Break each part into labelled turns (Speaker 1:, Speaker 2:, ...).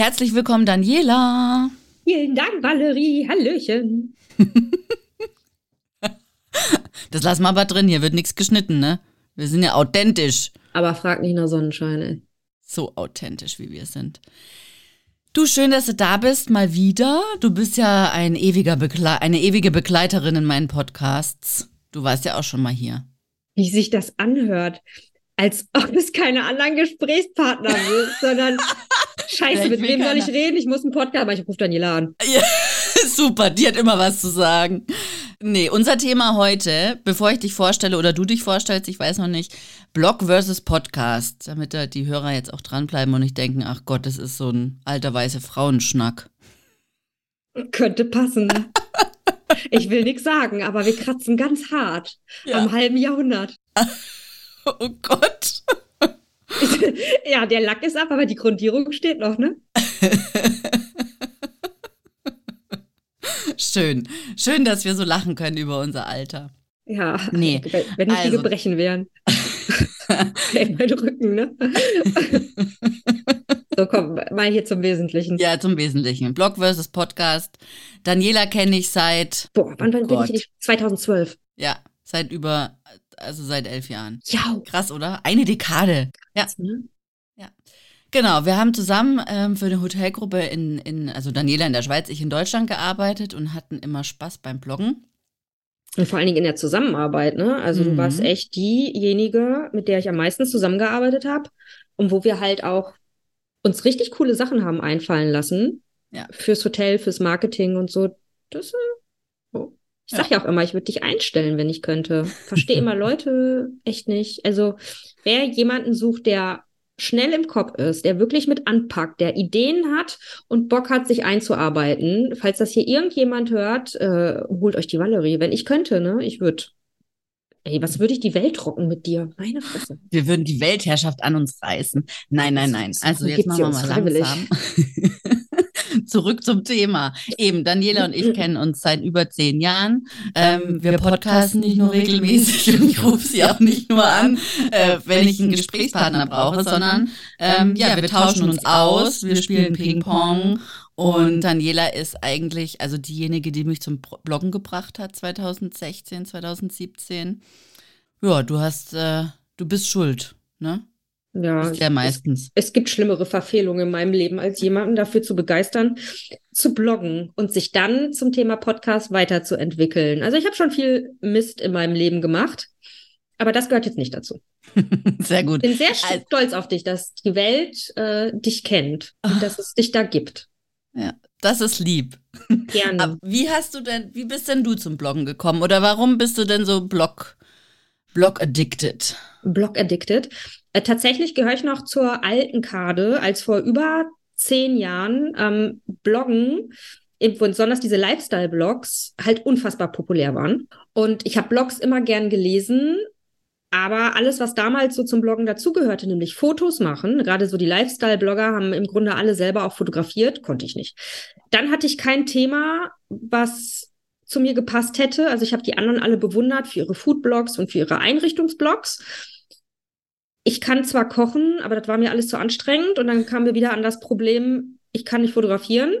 Speaker 1: Herzlich willkommen, Daniela.
Speaker 2: Vielen Dank, Valerie. Hallöchen.
Speaker 1: das lassen wir aber drin. Hier wird nichts geschnitten, ne? Wir sind ja authentisch.
Speaker 2: Aber frag nicht nach Sonnenschein, ey.
Speaker 1: So authentisch, wie wir sind. Du, schön, dass du da bist, mal wieder. Du bist ja ein ewiger Begle eine ewige Begleiterin in meinen Podcasts. Du warst ja auch schon mal hier.
Speaker 2: Wie sich das anhört. Als ob es keine anderen Gesprächspartner sind, sondern Scheiße, mit wem soll ich reden? Ich muss einen Podcast, aber ich rufe Daniela an.
Speaker 1: Ja, super, die hat immer was zu sagen. Nee, unser Thema heute, bevor ich dich vorstelle oder du dich vorstellst, ich weiß noch nicht, Blog versus Podcast, damit da die Hörer jetzt auch dranbleiben und nicht denken, ach Gott, das ist so ein alter weiße Frauenschnack.
Speaker 2: Könnte passen. ich will nichts sagen, aber wir kratzen ganz hart ja. am halben Jahrhundert.
Speaker 1: oh Gott.
Speaker 2: ja, der Lack ist ab, aber die Grundierung steht noch, ne?
Speaker 1: Schön. Schön, dass wir so lachen können über unser Alter.
Speaker 2: Ja, nee. wenn nicht also. die Gebrechen wären. hey, mein Rücken, ne? so, komm, mal hier zum Wesentlichen.
Speaker 1: Ja, zum Wesentlichen. Blog versus Podcast. Daniela kenne ich seit.
Speaker 2: Boah, wann, wann bin ich? 2012.
Speaker 1: Ja, seit über, also seit elf Jahren.
Speaker 2: Ja.
Speaker 1: Krass, oder? Eine Dekade.
Speaker 2: Krass, ja. Ne?
Speaker 1: Genau, wir haben zusammen ähm, für eine Hotelgruppe in, in, also Daniela in der Schweiz, ich in Deutschland gearbeitet und hatten immer Spaß beim Bloggen.
Speaker 2: Und vor allen Dingen in der Zusammenarbeit, ne? Also mhm. du warst mhm. echt diejenige, mit der ich am meisten zusammengearbeitet habe und wo wir halt auch uns richtig coole Sachen haben einfallen lassen. Ja. Fürs Hotel, fürs Marketing und so. Das, äh, oh. Ich sag ja. ja auch immer, ich würde dich einstellen, wenn ich könnte. Verstehe immer Leute echt nicht. Also, wer jemanden sucht, der schnell im Kopf ist, der wirklich mit anpackt, der Ideen hat und Bock hat, sich einzuarbeiten. Falls das hier irgendjemand hört, äh, holt euch die Valerie. Wenn ich könnte, ne, ich würde. Ey, was würde ich die Welt rocken mit dir? Meine Fresse.
Speaker 1: Wir würden die Weltherrschaft an uns reißen. Nein, nein, nein. Also jetzt machen wir mal langsam. zurück zum Thema. Eben, Daniela und ich kennen uns seit über zehn Jahren. Ähm, wir podcasten nicht nur regelmäßig und ich rufe sie auch nicht nur an, äh, wenn ich einen Gesprächspartner brauche, sondern ähm, ja, wir tauschen uns aus, wir spielen Ping-Pong und Daniela ist eigentlich, also diejenige, die mich zum Bloggen gebracht hat, 2016, 2017. Ja, du hast, äh, du bist schuld, ne?
Speaker 2: Ja,
Speaker 1: ja meistens.
Speaker 2: Es, es, gibt schlimmere Verfehlungen in meinem Leben, als jemanden dafür zu begeistern, zu bloggen und sich dann zum Thema Podcast weiterzuentwickeln. Also ich habe schon viel Mist in meinem Leben gemacht, aber das gehört jetzt nicht dazu.
Speaker 1: sehr gut.
Speaker 2: Ich bin sehr stolz auf dich, dass die Welt äh, dich kennt und Ach. dass es dich da gibt.
Speaker 1: Ja, das ist lieb.
Speaker 2: Gerne. Aber
Speaker 1: wie hast du denn, wie bist denn du zum Bloggen gekommen oder warum bist du denn so Blog, Blog addicted?
Speaker 2: Blog addicted. Äh, tatsächlich gehöre ich noch zur alten Kade, als vor über zehn Jahren ähm, Bloggen, besonders diese Lifestyle-Blogs, halt unfassbar populär waren. Und ich habe Blogs immer gern gelesen, aber alles, was damals so zum Bloggen dazugehörte, nämlich Fotos machen, gerade so die Lifestyle-Blogger haben im Grunde alle selber auch fotografiert, konnte ich nicht. Dann hatte ich kein Thema, was zu mir gepasst hätte. Also ich habe die anderen alle bewundert für ihre Foodblogs und für ihre Einrichtungsblogs ich kann zwar kochen, aber das war mir alles zu anstrengend. Und dann kamen wir wieder an das Problem, ich kann nicht fotografieren.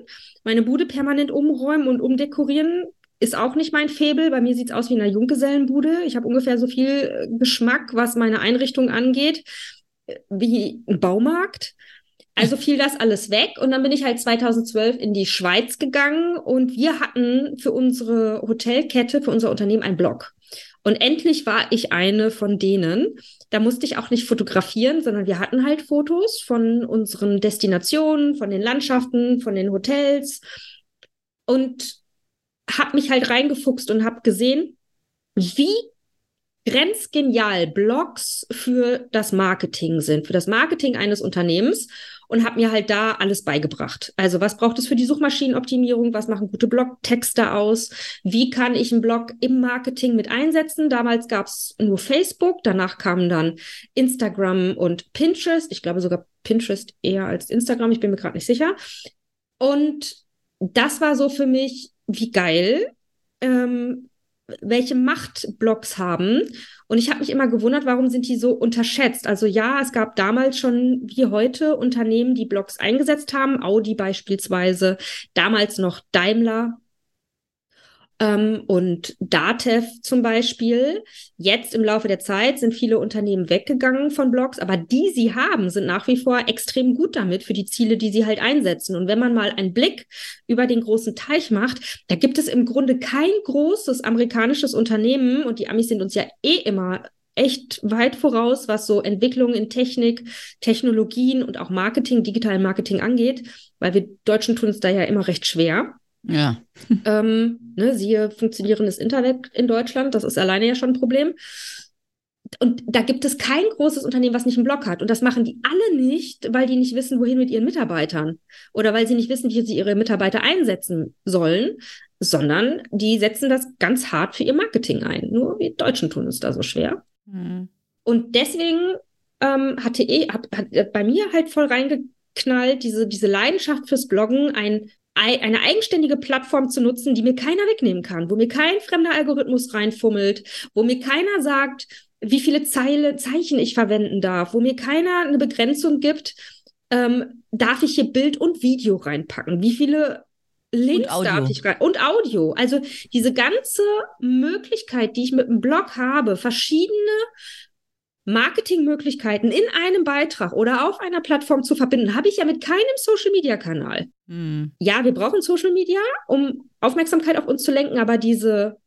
Speaker 2: Meine Bude permanent umräumen und umdekorieren ist auch nicht mein Febel. Bei mir sieht es aus wie in einer Junggesellenbude. Ich habe ungefähr so viel äh, Geschmack, was meine Einrichtung angeht, äh, wie ein Baumarkt. Also fiel das alles weg und dann bin ich halt 2012 in die Schweiz gegangen und wir hatten für unsere Hotelkette, für unser Unternehmen einen Blog. Und endlich war ich eine von denen. Da musste ich auch nicht fotografieren, sondern wir hatten halt Fotos von unseren Destinationen, von den Landschaften, von den Hotels und habe mich halt reingefuchst und habe gesehen, wie grenzgenial Blogs für das Marketing sind, für das Marketing eines Unternehmens und habe mir halt da alles beigebracht. Also was braucht es für die Suchmaschinenoptimierung? Was machen gute Blogtexte aus? Wie kann ich einen Blog im Marketing mit einsetzen? Damals gab es nur Facebook, danach kamen dann Instagram und Pinterest. Ich glaube sogar Pinterest eher als Instagram, ich bin mir gerade nicht sicher. Und das war so für mich, wie geil. Ähm, welche Macht Blogs haben. Und ich habe mich immer gewundert, warum sind die so unterschätzt? Also ja, es gab damals schon wie heute Unternehmen, die Blogs eingesetzt haben, Audi beispielsweise, damals noch Daimler, und Datev zum Beispiel. Jetzt im Laufe der Zeit sind viele Unternehmen weggegangen von Blogs, aber die sie haben, sind nach wie vor extrem gut damit für die Ziele, die sie halt einsetzen. Und wenn man mal einen Blick über den großen Teich macht, da gibt es im Grunde kein großes amerikanisches Unternehmen und die Amis sind uns ja eh immer echt weit voraus, was so Entwicklung in Technik, Technologien und auch Marketing, digitalen Marketing angeht, weil wir Deutschen tun es da ja immer recht schwer.
Speaker 1: Ja.
Speaker 2: Ähm, ne, siehe funktionierendes Internet in Deutschland, das ist alleine ja schon ein Problem. Und da gibt es kein großes Unternehmen, was nicht einen Blog hat. Und das machen die alle nicht, weil die nicht wissen, wohin mit ihren Mitarbeitern oder weil sie nicht wissen, wie sie ihre Mitarbeiter einsetzen sollen, sondern die setzen das ganz hart für ihr Marketing ein. Nur wir Deutschen tun es da so schwer. Mhm. Und deswegen ähm, hatte ich, hab, hat bei mir halt voll reingeknallt, diese, diese Leidenschaft fürs Bloggen, ein eine eigenständige Plattform zu nutzen, die mir keiner wegnehmen kann, wo mir kein fremder Algorithmus reinfummelt, wo mir keiner sagt, wie viele Zeile, Zeichen ich verwenden darf, wo mir keiner eine Begrenzung gibt, ähm, darf ich hier Bild und Video reinpacken, wie viele Links darf ich rein und Audio. Also diese ganze Möglichkeit, die ich mit dem Blog habe, verschiedene Marketingmöglichkeiten in einem Beitrag oder auf einer Plattform zu verbinden, habe ich ja mit keinem Social-Media-Kanal. Mhm. Ja, wir brauchen Social Media, um Aufmerksamkeit auf uns zu lenken, aber diese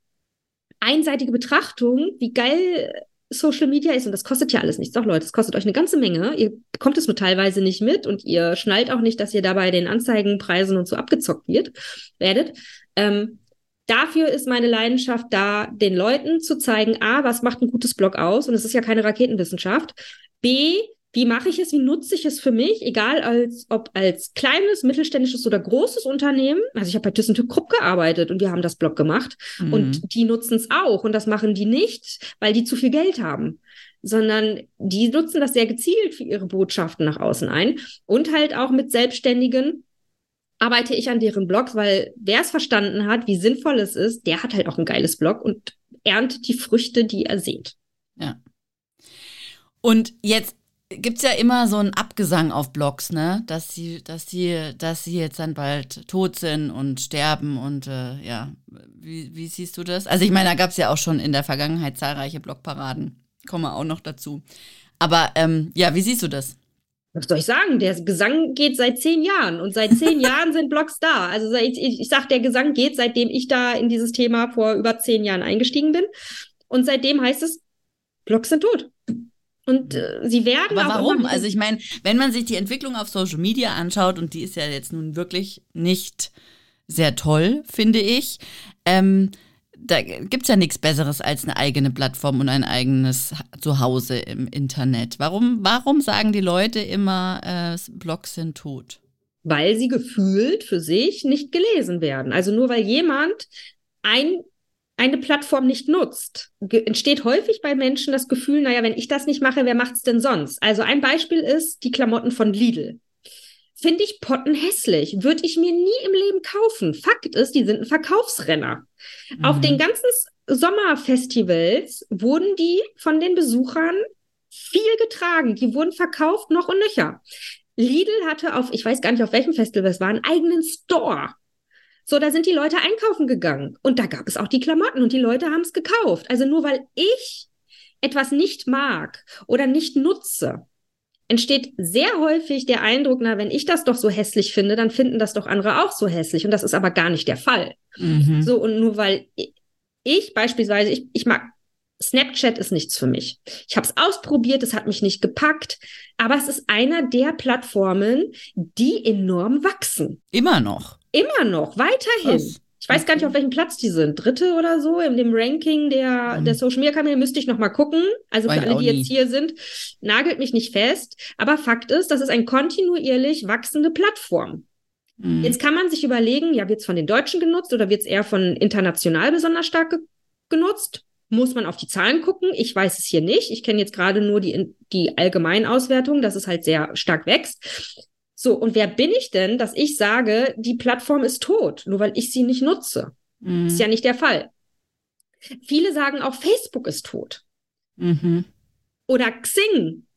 Speaker 2: einseitige Betrachtung, wie geil Social Media ist, und das kostet ja alles nichts. Doch, Leute, das kostet euch eine ganze Menge. Ihr bekommt es nur teilweise nicht mit und ihr schnallt auch nicht, dass ihr dabei den Anzeigenpreisen und so abgezockt wird, werdet. Ähm, dafür ist meine Leidenschaft da, den Leuten zu zeigen, A, was macht ein gutes Blog aus? Und es ist ja keine Raketenwissenschaft. B, wie mache ich es? Wie nutze ich es für mich? Egal als, ob als kleines, mittelständisches oder großes Unternehmen. Also ich habe bei ThyssenTück Krupp gearbeitet und wir haben das Blog gemacht. Mhm. Und die nutzen es auch. Und das machen die nicht, weil die zu viel Geld haben sondern die nutzen das sehr gezielt für ihre Botschaften nach außen ein und halt auch mit Selbstständigen arbeite ich an deren Blogs, weil wer es verstanden hat, wie sinnvoll es ist, der hat halt auch ein geiles Blog und erntet die Früchte, die er sieht.
Speaker 1: Ja. Und jetzt gibt es ja immer so einen Abgesang auf Blogs, ne? Dass sie, dass sie, dass sie jetzt dann bald tot sind und sterben und äh, ja, wie, wie siehst du das? Also ich meine, da gab es ja auch schon in der Vergangenheit zahlreiche Blogparaden. Kommen wir auch noch dazu. Aber ähm, ja, wie siehst du das?
Speaker 2: Was soll ich sagen? Der Gesang geht seit zehn Jahren und seit zehn Jahren sind Blogs da. Also seit, ich, ich sag, der Gesang geht, seitdem ich da in dieses Thema vor über zehn Jahren eingestiegen bin. Und seitdem heißt es, Blogs sind tot. Und äh, sie werden
Speaker 1: Aber warum? also ich meine, wenn man sich die Entwicklung auf Social Media anschaut, und die ist ja jetzt nun wirklich nicht sehr toll, finde ich, ähm, da gibt es ja nichts Besseres als eine eigene Plattform und ein eigenes Zuhause im Internet. Warum, warum sagen die Leute immer, äh, Blogs sind tot?
Speaker 2: Weil sie gefühlt für sich nicht gelesen werden. Also nur weil jemand ein, eine Plattform nicht nutzt, entsteht häufig bei Menschen das Gefühl, naja, wenn ich das nicht mache, wer macht es denn sonst? Also ein Beispiel ist die Klamotten von Lidl. Finde ich pottenhässlich. Würde ich mir nie im Leben kaufen. Fakt ist, die sind ein Verkaufsrenner. Mhm. Auf den ganzen Sommerfestivals wurden die von den Besuchern viel getragen. Die wurden verkauft noch und nöcher. Lidl hatte auf, ich weiß gar nicht, auf welchem Festival es war, einen eigenen Store. So, da sind die Leute einkaufen gegangen. Und da gab es auch die Klamotten und die Leute haben es gekauft. Also nur weil ich etwas nicht mag oder nicht nutze, entsteht sehr häufig der Eindruck, na, wenn ich das doch so hässlich finde, dann finden das doch andere auch so hässlich. Und das ist aber gar nicht der Fall. Mhm. So, und nur weil ich beispielsweise, ich, ich mag Snapchat ist nichts für mich. Ich habe es ausprobiert, es hat mich nicht gepackt, aber es ist einer der Plattformen, die enorm wachsen.
Speaker 1: Immer noch.
Speaker 2: Immer noch, weiterhin. Krass. Ich weiß gar nicht, auf welchem Platz die sind. Dritte oder so in dem Ranking der, mhm. der Social Media Kanäle müsste ich noch mal gucken. Also für alle, die jetzt hier sind, nagelt mich nicht fest. Aber Fakt ist, das ist eine kontinuierlich wachsende Plattform. Mhm. Jetzt kann man sich überlegen, ja, wird es von den Deutschen genutzt oder wird es eher von international besonders stark ge genutzt? Muss man auf die Zahlen gucken? Ich weiß es hier nicht. Ich kenne jetzt gerade nur die, die Allgemeinauswertung, dass es halt sehr stark wächst. So, und wer bin ich denn, dass ich sage, die Plattform ist tot, nur weil ich sie nicht nutze? Mhm. Ist ja nicht der Fall. Viele sagen auch, Facebook ist tot.
Speaker 1: Mhm.
Speaker 2: Oder Xing.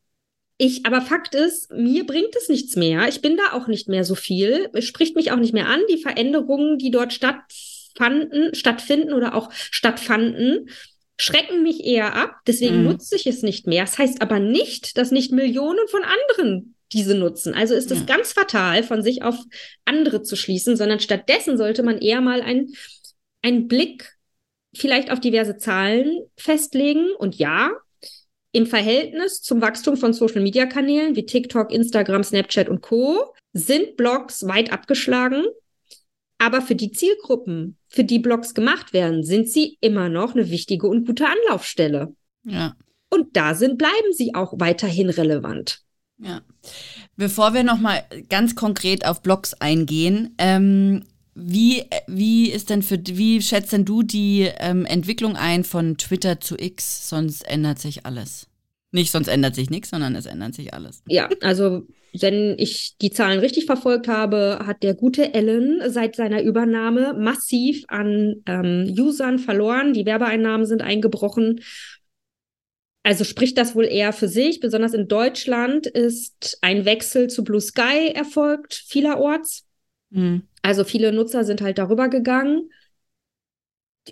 Speaker 2: Ich, aber Fakt ist, mir bringt es nichts mehr. Ich bin da auch nicht mehr so viel. Es spricht mich auch nicht mehr an. Die Veränderungen, die dort stattfanden, stattfinden oder auch stattfanden, schrecken mich eher ab. Deswegen mhm. nutze ich es nicht mehr. Das heißt aber nicht, dass nicht Millionen von anderen diese nutzen. Also ist es ja. ganz fatal, von sich auf andere zu schließen, sondern stattdessen sollte man eher mal einen Blick vielleicht auf diverse Zahlen festlegen. Und ja, im Verhältnis zum Wachstum von Social-Media-Kanälen wie TikTok, Instagram, Snapchat und Co. sind Blogs weit abgeschlagen. Aber für die Zielgruppen, für die Blogs gemacht werden, sind sie immer noch eine wichtige und gute Anlaufstelle.
Speaker 1: Ja.
Speaker 2: Und da sind, bleiben sie auch weiterhin relevant.
Speaker 1: Ja. Bevor wir nochmal ganz konkret auf Blogs eingehen, ähm, wie, wie ist denn für wie schätzt denn du die ähm, Entwicklung ein von Twitter zu X? Sonst ändert sich alles. Nicht, sonst ändert sich nichts, sondern es ändert sich alles.
Speaker 2: Ja, also wenn ich die Zahlen richtig verfolgt habe, hat der gute Ellen seit seiner Übernahme massiv an ähm, Usern verloren. Die Werbeeinnahmen sind eingebrochen. Also spricht das wohl eher für sich. Besonders in Deutschland ist ein Wechsel zu Blue Sky erfolgt, vielerorts. Mhm. Also viele Nutzer sind halt darüber gegangen.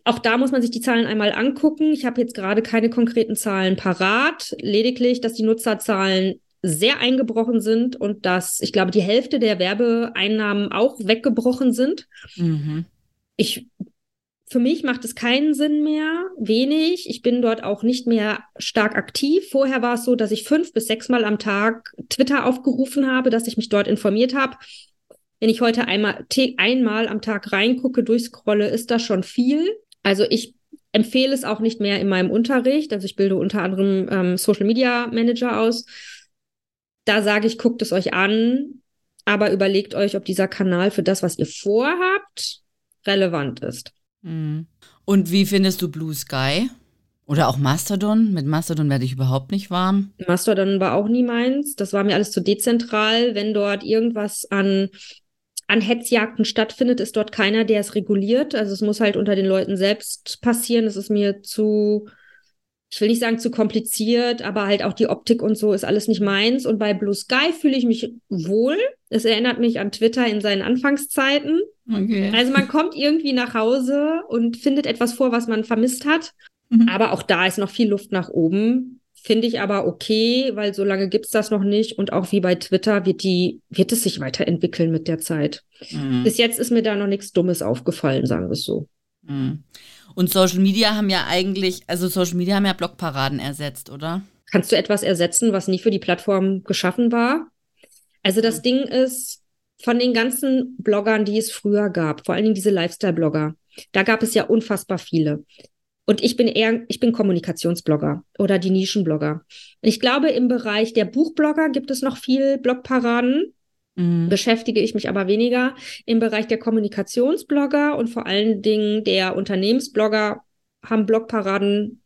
Speaker 2: Auch da muss man sich die Zahlen einmal angucken. Ich habe jetzt gerade keine konkreten Zahlen parat, lediglich, dass die Nutzerzahlen sehr eingebrochen sind und dass ich glaube, die Hälfte der Werbeeinnahmen auch weggebrochen sind.
Speaker 1: Mhm.
Speaker 2: Ich für mich macht es keinen Sinn mehr, wenig. Ich bin dort auch nicht mehr stark aktiv. Vorher war es so, dass ich fünf bis sechs Mal am Tag Twitter aufgerufen habe, dass ich mich dort informiert habe. Wenn ich heute einmal, einmal am Tag reingucke, durchscrolle, ist das schon viel. Also ich empfehle es auch nicht mehr in meinem Unterricht. Also ich bilde unter anderem ähm, Social Media Manager aus. Da sage ich, guckt es euch an, aber überlegt euch, ob dieser Kanal für das, was ihr vorhabt, relevant ist.
Speaker 1: Mhm. Und wie findest du Blue Sky? Oder auch Mastodon? Mit Mastodon werde ich überhaupt nicht warm.
Speaker 2: Mastodon war auch nie meins. Das war mir alles zu dezentral. Wenn dort irgendwas an, an Hetzjagden stattfindet, ist dort keiner, der es reguliert. Also es muss halt unter den Leuten selbst passieren. Es ist mir zu, ich will nicht sagen zu kompliziert, aber halt auch die Optik und so ist alles nicht meins. Und bei Blue Sky fühle ich mich wohl. Es erinnert mich an Twitter in seinen Anfangszeiten.
Speaker 1: Okay.
Speaker 2: Also man kommt irgendwie nach Hause und findet etwas vor, was man vermisst hat. Mhm. Aber auch da ist noch viel Luft nach oben. Finde ich aber okay, weil so lange gibt es das noch nicht. Und auch wie bei Twitter wird die, wird es sich weiterentwickeln mit der Zeit. Mhm. Bis jetzt ist mir da noch nichts Dummes aufgefallen, sagen wir es so.
Speaker 1: Mhm. Und Social Media haben ja eigentlich, also Social Media haben ja Blogparaden ersetzt, oder?
Speaker 2: Kannst du etwas ersetzen, was nie für die Plattform geschaffen war? Also das. Ding ist, von den ganzen Bloggern, die es früher gab, vor allen Dingen diese Lifestyle-Blogger, da gab es ja unfassbar viele. Und ich bin eher, ich bin Kommunikationsblogger oder die Nischenblogger. Ich glaube, im Bereich der Buchblogger gibt es noch viel Blogparaden. Mhm. Beschäftige ich mich aber weniger. Im Bereich der Kommunikationsblogger und vor allen Dingen der Unternehmensblogger haben Blogparaden,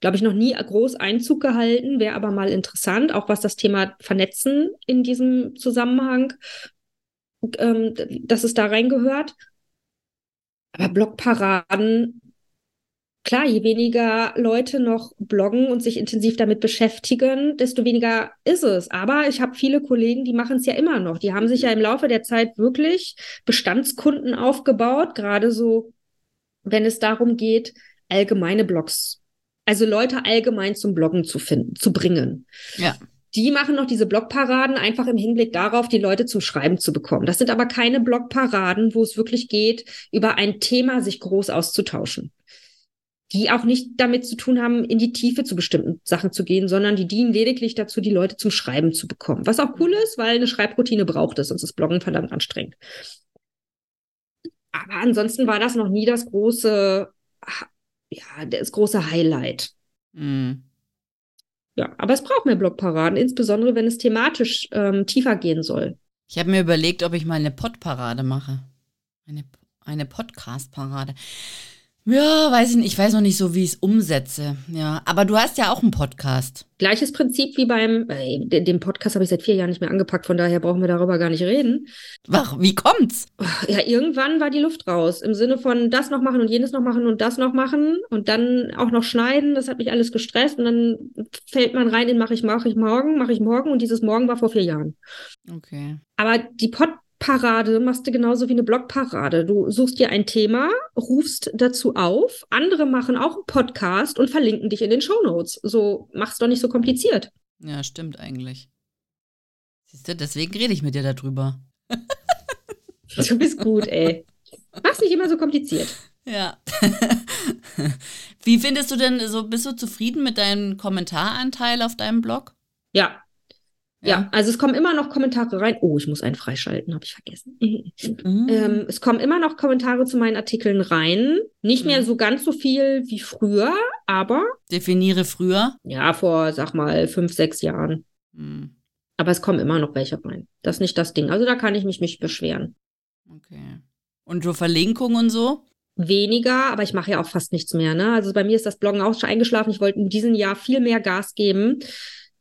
Speaker 2: glaube ich, noch nie groß Einzug gehalten. Wäre aber mal interessant, auch was das Thema Vernetzen in diesem Zusammenhang ähm, dass es da reingehört. Aber Blogparaden, klar, je weniger Leute noch bloggen und sich intensiv damit beschäftigen, desto weniger ist es. Aber ich habe viele Kollegen, die machen es ja immer noch. Die haben sich ja im Laufe der Zeit wirklich Bestandskunden aufgebaut, gerade so, wenn es darum geht, allgemeine Blogs also Leute allgemein zum Bloggen zu finden, zu bringen.
Speaker 1: Ja
Speaker 2: die machen noch diese Blogparaden einfach im Hinblick darauf, die Leute zum Schreiben zu bekommen. Das sind aber keine Blogparaden, wo es wirklich geht, über ein Thema sich groß auszutauschen. Die auch nicht damit zu tun haben, in die Tiefe zu bestimmten Sachen zu gehen, sondern die dienen lediglich dazu, die Leute zum Schreiben zu bekommen. Was auch cool ist, weil eine Schreibroutine braucht es, sonst ist Bloggen verdammt anstrengend. Aber ansonsten war das noch nie das große, ja, das große Highlight.
Speaker 1: Mhm.
Speaker 2: Ja, aber es braucht mehr Blogparaden, insbesondere wenn es thematisch ähm, tiefer gehen soll.
Speaker 1: Ich habe mir überlegt, ob ich mal eine Podparade mache. Eine, eine Podcast-Parade. Ja, weiß ich nicht. Ich weiß noch nicht so, wie ich es umsetze. Ja, aber du hast ja auch einen Podcast.
Speaker 2: Gleiches Prinzip wie beim, äh, den Podcast habe ich seit vier Jahren nicht mehr angepackt, von daher brauchen wir darüber gar nicht reden.
Speaker 1: Ach, wie kommt's?
Speaker 2: Ja, irgendwann war die Luft raus. Im Sinne von das noch machen und jenes noch machen und das noch machen und dann auch noch schneiden. Das hat mich alles gestresst und dann fällt man rein in mache ich, mache ich morgen, mache ich morgen und dieses Morgen war vor vier Jahren.
Speaker 1: Okay.
Speaker 2: Aber die Pod Parade machst du genauso wie eine Blogparade. Du suchst dir ein Thema, rufst dazu auf, andere machen auch einen Podcast und verlinken dich in den Shownotes. So mach's doch nicht so kompliziert.
Speaker 1: Ja, stimmt eigentlich. Siehst du, deswegen rede ich mit dir darüber.
Speaker 2: du bist gut, ey. Mach's nicht immer so kompliziert.
Speaker 1: Ja. Wie findest du denn so, bist du zufrieden mit deinem Kommentaranteil auf deinem Blog?
Speaker 2: Ja, ja. also es kommen immer noch Kommentare rein. Oh, ich muss einen freischalten, habe ich vergessen. Mhm. Ähm, es kommen immer noch Kommentare zu meinen Artikeln rein. Nicht mhm. mehr so ganz so viel wie früher, aber.
Speaker 1: Definiere früher?
Speaker 2: Ja, vor, sag mal, fünf, sechs Jahren. Mhm. Aber es kommen immer noch welche rein. Das ist nicht das Ding. Also da kann ich mich nicht beschweren.
Speaker 1: Okay. Und so Verlinkungen und so?
Speaker 2: Weniger, aber ich mache ja auch fast nichts mehr. Ne? Also bei mir ist das Bloggen auch schon eingeschlafen. Ich wollte in diesem Jahr viel mehr Gas geben.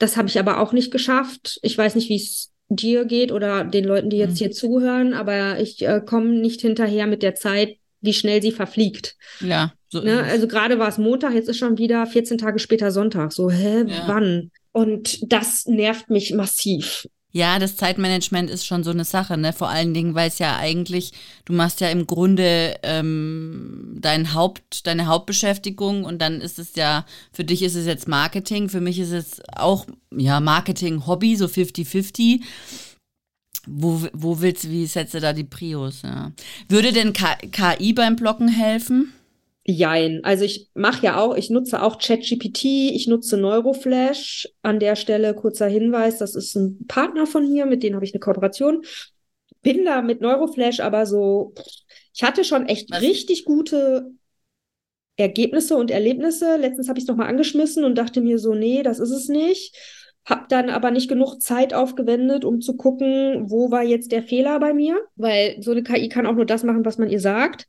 Speaker 2: Das habe ich aber auch nicht geschafft. Ich weiß nicht, wie es dir geht oder den Leuten, die jetzt mhm. hier zuhören, aber ich äh, komme nicht hinterher mit der Zeit, wie schnell sie verfliegt.
Speaker 1: Ja.
Speaker 2: So ne? Also gerade war es Montag, jetzt ist schon wieder 14 Tage später Sonntag. So, hä, ja. wann? Und das nervt mich massiv.
Speaker 1: Ja, das Zeitmanagement ist schon so eine Sache, ne? Vor allen Dingen, weil es ja eigentlich, du machst ja im Grunde ähm, dein Haupt, deine Hauptbeschäftigung und dann ist es ja, für dich ist es jetzt Marketing, für mich ist es auch, ja, Marketing-Hobby, so 50-50. Wo, wo willst du, wie setzt du da die Prios? Ja. Würde denn KI beim Blocken helfen?
Speaker 2: Jein. Also ich mache ja auch, ich nutze auch ChatGPT, ich nutze Neuroflash. An der Stelle kurzer Hinweis, das ist ein Partner von mir, mit dem habe ich eine Kooperation. Bin da mit Neuroflash aber so, ich hatte schon echt Was? richtig gute Ergebnisse und Erlebnisse. Letztens habe ich es nochmal angeschmissen und dachte mir so, nee, das ist es nicht. Hab dann aber nicht genug Zeit aufgewendet, um zu gucken, wo war jetzt der Fehler bei mir, weil so eine KI kann auch nur das machen, was man ihr sagt.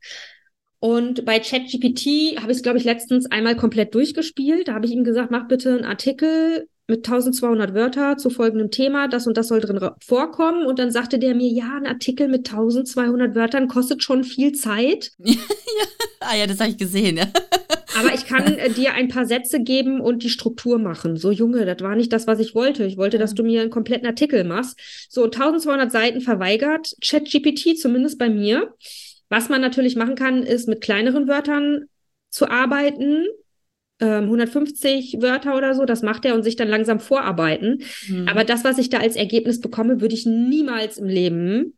Speaker 2: Und bei ChatGPT habe ich es, glaube ich, letztens einmal komplett durchgespielt. Da habe ich ihm gesagt, mach bitte einen Artikel mit 1200 Wörter zu folgendem Thema, das und das soll drin vorkommen. Und dann sagte der mir, ja, ein Artikel mit 1200 Wörtern kostet schon viel Zeit.
Speaker 1: ja, ah ja, das habe ich gesehen, ja.
Speaker 2: Aber ich kann äh, dir ein paar Sätze geben und die Struktur machen. So, Junge, das war nicht das, was ich wollte. Ich wollte, dass du mir einen kompletten Artikel machst. So, 1200 Seiten verweigert ChatGPT, zumindest bei mir. Was man natürlich machen kann, ist mit kleineren Wörtern zu arbeiten. 150 ähm, Wörter oder so, das macht er und sich dann langsam vorarbeiten. Mhm. Aber das, was ich da als Ergebnis bekomme, würde ich niemals im Leben,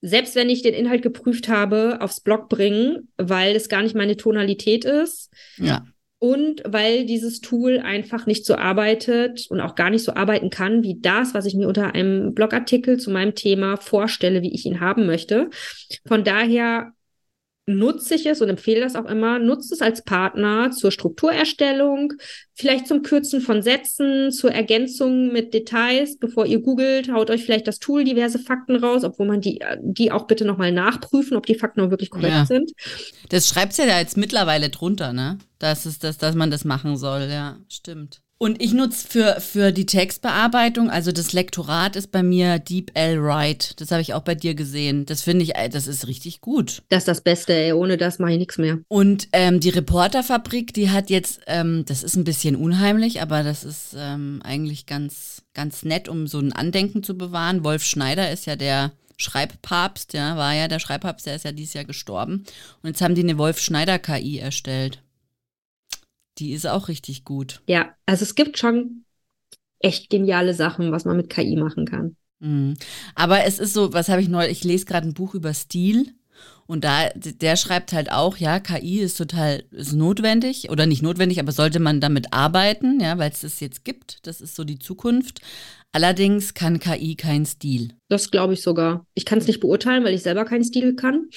Speaker 2: selbst wenn ich den Inhalt geprüft habe, aufs Blog bringen, weil es gar nicht meine Tonalität ist.
Speaker 1: Ja
Speaker 2: und weil dieses Tool einfach nicht so arbeitet und auch gar nicht so arbeiten kann wie das, was ich mir unter einem Blogartikel zu meinem Thema vorstelle, wie ich ihn haben möchte. Von daher nutze ich es und empfehle das auch immer, nutzt es als Partner zur Strukturerstellung, vielleicht zum Kürzen von Sätzen, zur Ergänzung mit Details. Bevor ihr googelt, haut euch vielleicht das Tool diverse Fakten raus, obwohl man die, die auch bitte nochmal nachprüfen, ob die Fakten auch wirklich korrekt ja. sind.
Speaker 1: Das schreibt ja da jetzt mittlerweile drunter, ne? Das ist das, dass man das machen soll, ja, stimmt. Und ich nutze für, für die Textbearbeitung, also das Lektorat ist bei mir Deep L Write. Das habe ich auch bei dir gesehen. Das finde ich, das ist richtig gut.
Speaker 2: Das ist das Beste, ey. Ohne das mache ich nichts mehr.
Speaker 1: Und ähm, die Reporterfabrik, die hat jetzt, ähm, das ist ein bisschen unheimlich, aber das ist ähm, eigentlich ganz, ganz nett, um so ein Andenken zu bewahren. Wolf Schneider ist ja der Schreibpapst, ja, war ja der Schreibpapst, der ist ja dieses Jahr gestorben. Und jetzt haben die eine Wolf Schneider KI erstellt. Die ist auch richtig gut.
Speaker 2: Ja, also es gibt schon echt geniale Sachen, was man mit KI machen kann.
Speaker 1: Mhm. Aber es ist so, was habe ich neu, ich lese gerade ein Buch über Stil und da, der schreibt halt auch, ja, KI ist total, ist notwendig oder nicht notwendig, aber sollte man damit arbeiten, ja, weil es das jetzt gibt. Das ist so die Zukunft. Allerdings kann KI keinen Stil.
Speaker 2: Das glaube ich sogar. Ich kann es nicht beurteilen, weil ich selber keinen Stil kann.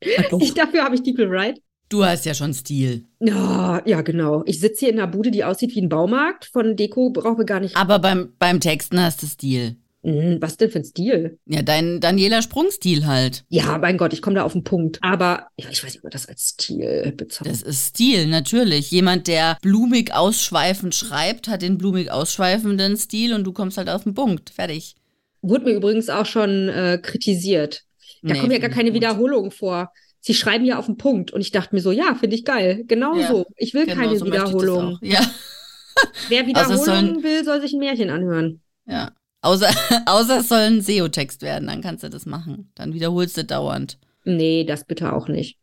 Speaker 2: Ich, dafür habe ich Deeple Right.
Speaker 1: Du hast ja schon Stil.
Speaker 2: Ja, ja, genau. Ich sitze hier in einer Bude, die aussieht wie ein Baumarkt. Von Deko brauchen wir gar nicht.
Speaker 1: Aber beim, beim Texten hast du Stil.
Speaker 2: Hm, was denn für ein Stil?
Speaker 1: Ja, dein Daniela Sprung-Stil halt.
Speaker 2: Ja, mein Gott, ich komme da auf den Punkt. Aber ja, ich weiß nicht, ob man das als Stil bezeichnet.
Speaker 1: Das ist Stil, natürlich. Jemand, der blumig ausschweifend schreibt, hat den blumig ausschweifenden Stil und du kommst halt auf den Punkt. Fertig.
Speaker 2: Wurde mir übrigens auch schon äh, kritisiert. Da nee, kommen ja gar keine Wiederholungen vor. Sie schreiben ja auf den Punkt. Und ich dachte mir so, ja, finde ich geil. Genau ja, so. Ich will genau keine so Wiederholung.
Speaker 1: Ja.
Speaker 2: Wer Wiederholungen sollen... will, soll sich ein Märchen anhören.
Speaker 1: Ja. Außer, außer es soll ein SEO-Text werden, dann kannst du das machen. Dann wiederholst du dauernd.
Speaker 2: Nee, das bitte auch nicht.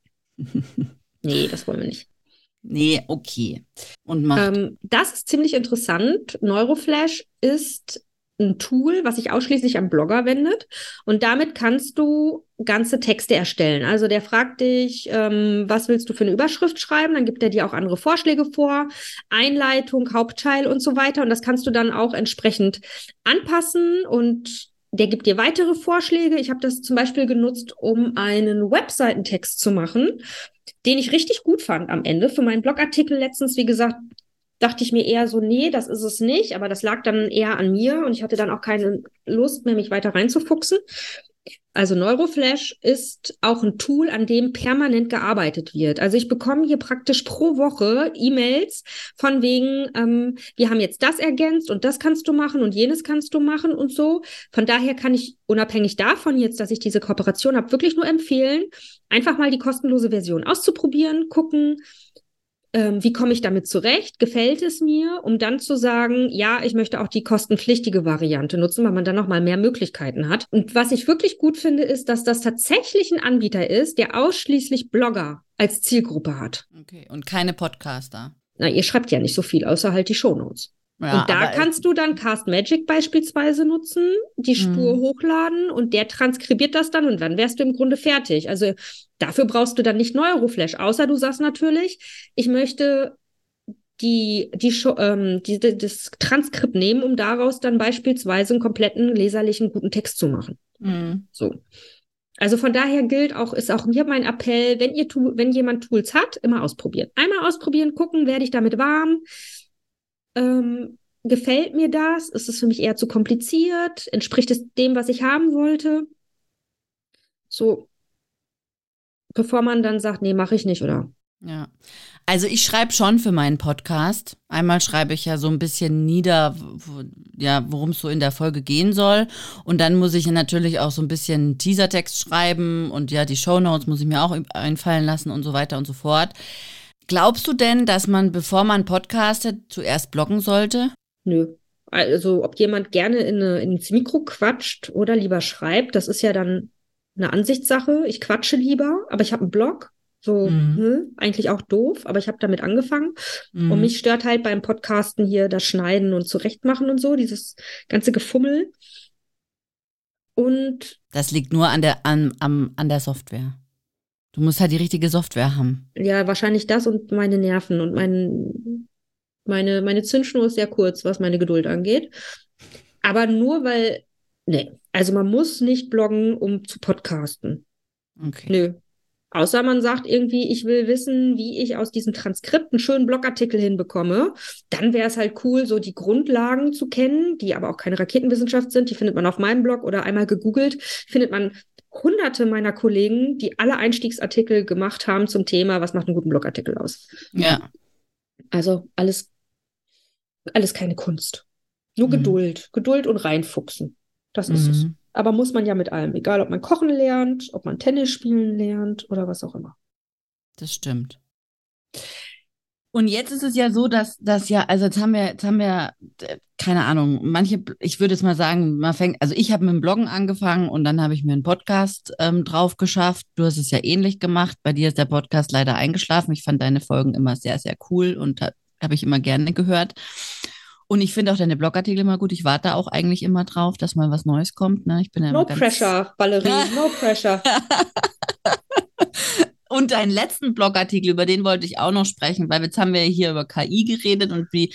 Speaker 2: nee, das wollen wir nicht.
Speaker 1: Nee, okay. Und macht.
Speaker 2: Ähm, das ist ziemlich interessant. Neuroflash ist ein Tool, was sich ausschließlich an Blogger wendet. Und damit kannst du ganze Texte erstellen. Also der fragt dich, ähm, was willst du für eine Überschrift schreiben? Dann gibt er dir auch andere Vorschläge vor, Einleitung, Hauptteil und so weiter. Und das kannst du dann auch entsprechend anpassen und der gibt dir weitere Vorschläge. Ich habe das zum Beispiel genutzt, um einen Webseitentext zu machen, den ich richtig gut fand am Ende für meinen Blogartikel letztens. Wie gesagt, dachte ich mir eher so, nee, das ist es nicht, aber das lag dann eher an mir und ich hatte dann auch keine Lust mehr, mich weiter reinzufuchsen. Also Neuroflash ist auch ein Tool, an dem permanent gearbeitet wird. Also ich bekomme hier praktisch pro Woche E-Mails von wegen, ähm, wir haben jetzt das ergänzt und das kannst du machen und jenes kannst du machen und so. Von daher kann ich unabhängig davon jetzt, dass ich diese Kooperation habe, wirklich nur empfehlen, einfach mal die kostenlose Version auszuprobieren, gucken, ähm, wie komme ich damit zurecht? Gefällt es mir? Um dann zu sagen, ja, ich möchte auch die kostenpflichtige Variante nutzen, weil man dann nochmal mehr Möglichkeiten hat. Und was ich wirklich gut finde, ist, dass das tatsächlich ein Anbieter ist, der ausschließlich Blogger als Zielgruppe hat.
Speaker 1: Okay, und keine Podcaster.
Speaker 2: Na, ihr schreibt ja nicht so viel, außer halt die Shownotes. Ja, und da kannst du dann Cast Magic beispielsweise nutzen, die Spur mhm. hochladen und der transkribiert das dann und dann wärst du im Grunde fertig. Also dafür brauchst du dann nicht Neuroflash, außer du sagst natürlich, ich möchte die, die, ähm, die, das Transkript nehmen, um daraus dann beispielsweise einen kompletten leserlichen guten Text zu machen. Mhm. So. Also von daher gilt auch, ist auch hier mein Appell, wenn ihr, wenn jemand Tools hat, immer ausprobieren. Einmal ausprobieren, gucken, werde ich damit warm ähm, gefällt mir das? Ist es für mich eher zu kompliziert? Entspricht es dem, was ich haben wollte? So, bevor man dann sagt, nee, mache ich nicht, oder?
Speaker 1: Ja. Also ich schreibe schon für meinen Podcast. Einmal schreibe ich ja so ein bisschen nieder, wo, ja, worum es so in der Folge gehen soll. Und dann muss ich natürlich auch so ein bisschen Teasertext schreiben und ja, die Shownotes muss ich mir auch einfallen lassen und so weiter und so fort. Glaubst du denn, dass man, bevor man podcastet, zuerst bloggen sollte?
Speaker 2: Nö. Also, ob jemand gerne in eine, ins Mikro quatscht oder lieber schreibt, das ist ja dann eine Ansichtssache. Ich quatsche lieber, aber ich habe einen Blog. So, mhm. hm, eigentlich auch doof, aber ich habe damit angefangen. Mhm. Und mich stört halt beim Podcasten hier das Schneiden und Zurechtmachen und so, dieses ganze Gefummel. Und.
Speaker 1: Das liegt nur an der, an, an, an der Software. Du musst halt die richtige Software haben.
Speaker 2: Ja, wahrscheinlich das und meine Nerven und mein, meine, meine Zündschnur ist sehr kurz, was meine Geduld angeht. Aber nur weil, nee, also man muss nicht bloggen, um zu podcasten. Okay. Nö. Außer man sagt irgendwie, ich will wissen, wie ich aus diesem Transkript einen schönen Blogartikel hinbekomme. Dann wäre es halt cool, so die Grundlagen zu kennen, die aber auch keine Raketenwissenschaft sind. Die findet man auf meinem Blog oder einmal gegoogelt, findet man hunderte meiner Kollegen, die alle Einstiegsartikel gemacht haben zum Thema, was macht einen guten Blogartikel aus.
Speaker 1: Ja.
Speaker 2: Also alles, alles keine Kunst. Nur mhm. Geduld. Geduld und reinfuchsen. Das ist mhm. es. Aber muss man ja mit allem. Egal, ob man kochen lernt, ob man Tennis spielen lernt oder was auch immer.
Speaker 1: Das stimmt. Und jetzt ist es ja so, dass das ja, also jetzt haben wir, jetzt haben wir, äh, keine Ahnung, manche, ich würde jetzt mal sagen, man fängt, also ich habe mit dem Bloggen angefangen und dann habe ich mir einen Podcast ähm, drauf geschafft. Du hast es ja ähnlich gemacht. Bei dir ist der Podcast leider eingeschlafen. Ich fand deine Folgen immer sehr, sehr cool und habe hab ich immer gerne gehört. Und ich finde auch deine Blogartikel immer gut. Ich warte auch eigentlich immer drauf, dass mal was Neues kommt. Ne? Ich bin ja
Speaker 2: no pressure, Valerie, no pressure.
Speaker 1: Und deinen letzten Blogartikel, über den wollte ich auch noch sprechen, weil jetzt haben wir hier über KI geredet und wie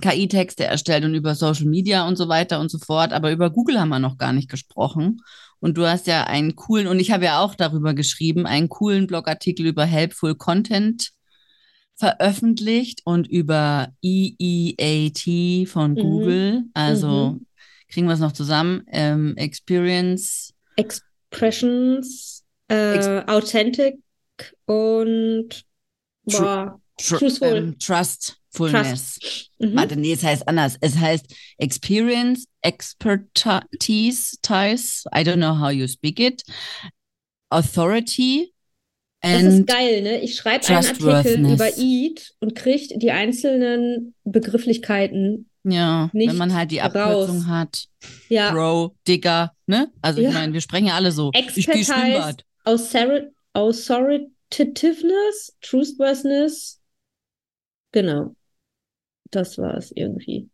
Speaker 1: KI-Texte erstellt und über Social Media und so weiter und so fort. Aber über Google haben wir noch gar nicht gesprochen. Und du hast ja einen coolen, und ich habe ja auch darüber geschrieben, einen coolen Blogartikel über Helpful Content veröffentlicht und über EEAT von mhm. Google. Also mhm. kriegen wir es noch zusammen. Ähm, Experience.
Speaker 2: Expressions, äh, Authentic und boah,
Speaker 1: Tr truthful. Ähm, trustfulness. Trust. Mhm. Warte, nee, es heißt anders. Es heißt Experience, Expertise, I don't know how you speak it, Authority,
Speaker 2: das ist geil, ne? Ich schreibe einen Artikel über EAT und kriege die einzelnen Begrifflichkeiten.
Speaker 1: Ja, wenn man halt die Abkürzung raus. hat. Ja. Bro, Digger, ne? Also ja. ich meine, wir sprechen ja alle so.
Speaker 2: Expertise, Authoritativeness, Truthworthiness. Genau. Das war es irgendwie.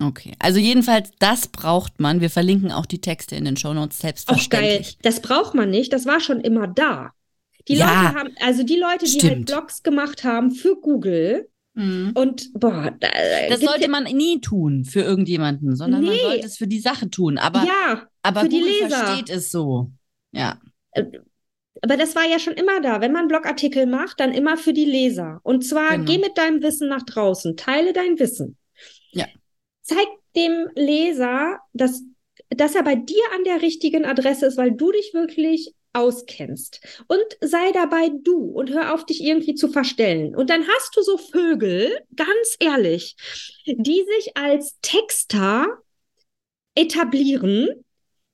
Speaker 1: Okay, also jedenfalls, das braucht man. Wir verlinken auch die Texte in den Shownotes selbstverständlich.
Speaker 2: Auch geil. Das braucht man nicht. Das war schon immer da. Die ja, Leute haben, also die Leute, die halt stimmt. Blogs gemacht haben für Google, mhm. und boah,
Speaker 1: da, das sollte man nie tun für irgendjemanden, sondern nee. man sollte es für die Sache tun. Aber, ja, aber für Google die Leser. versteht es so. Ja.
Speaker 2: Aber das war ja schon immer da. Wenn man Blogartikel macht, dann immer für die Leser. Und zwar genau. geh mit deinem Wissen nach draußen, teile dein Wissen.
Speaker 1: Ja.
Speaker 2: Zeig dem Leser, dass, dass er bei dir an der richtigen Adresse ist, weil du dich wirklich auskennst. Und sei dabei du und hör auf, dich irgendwie zu verstellen. Und dann hast du so Vögel, ganz ehrlich, die sich als Texter etablieren,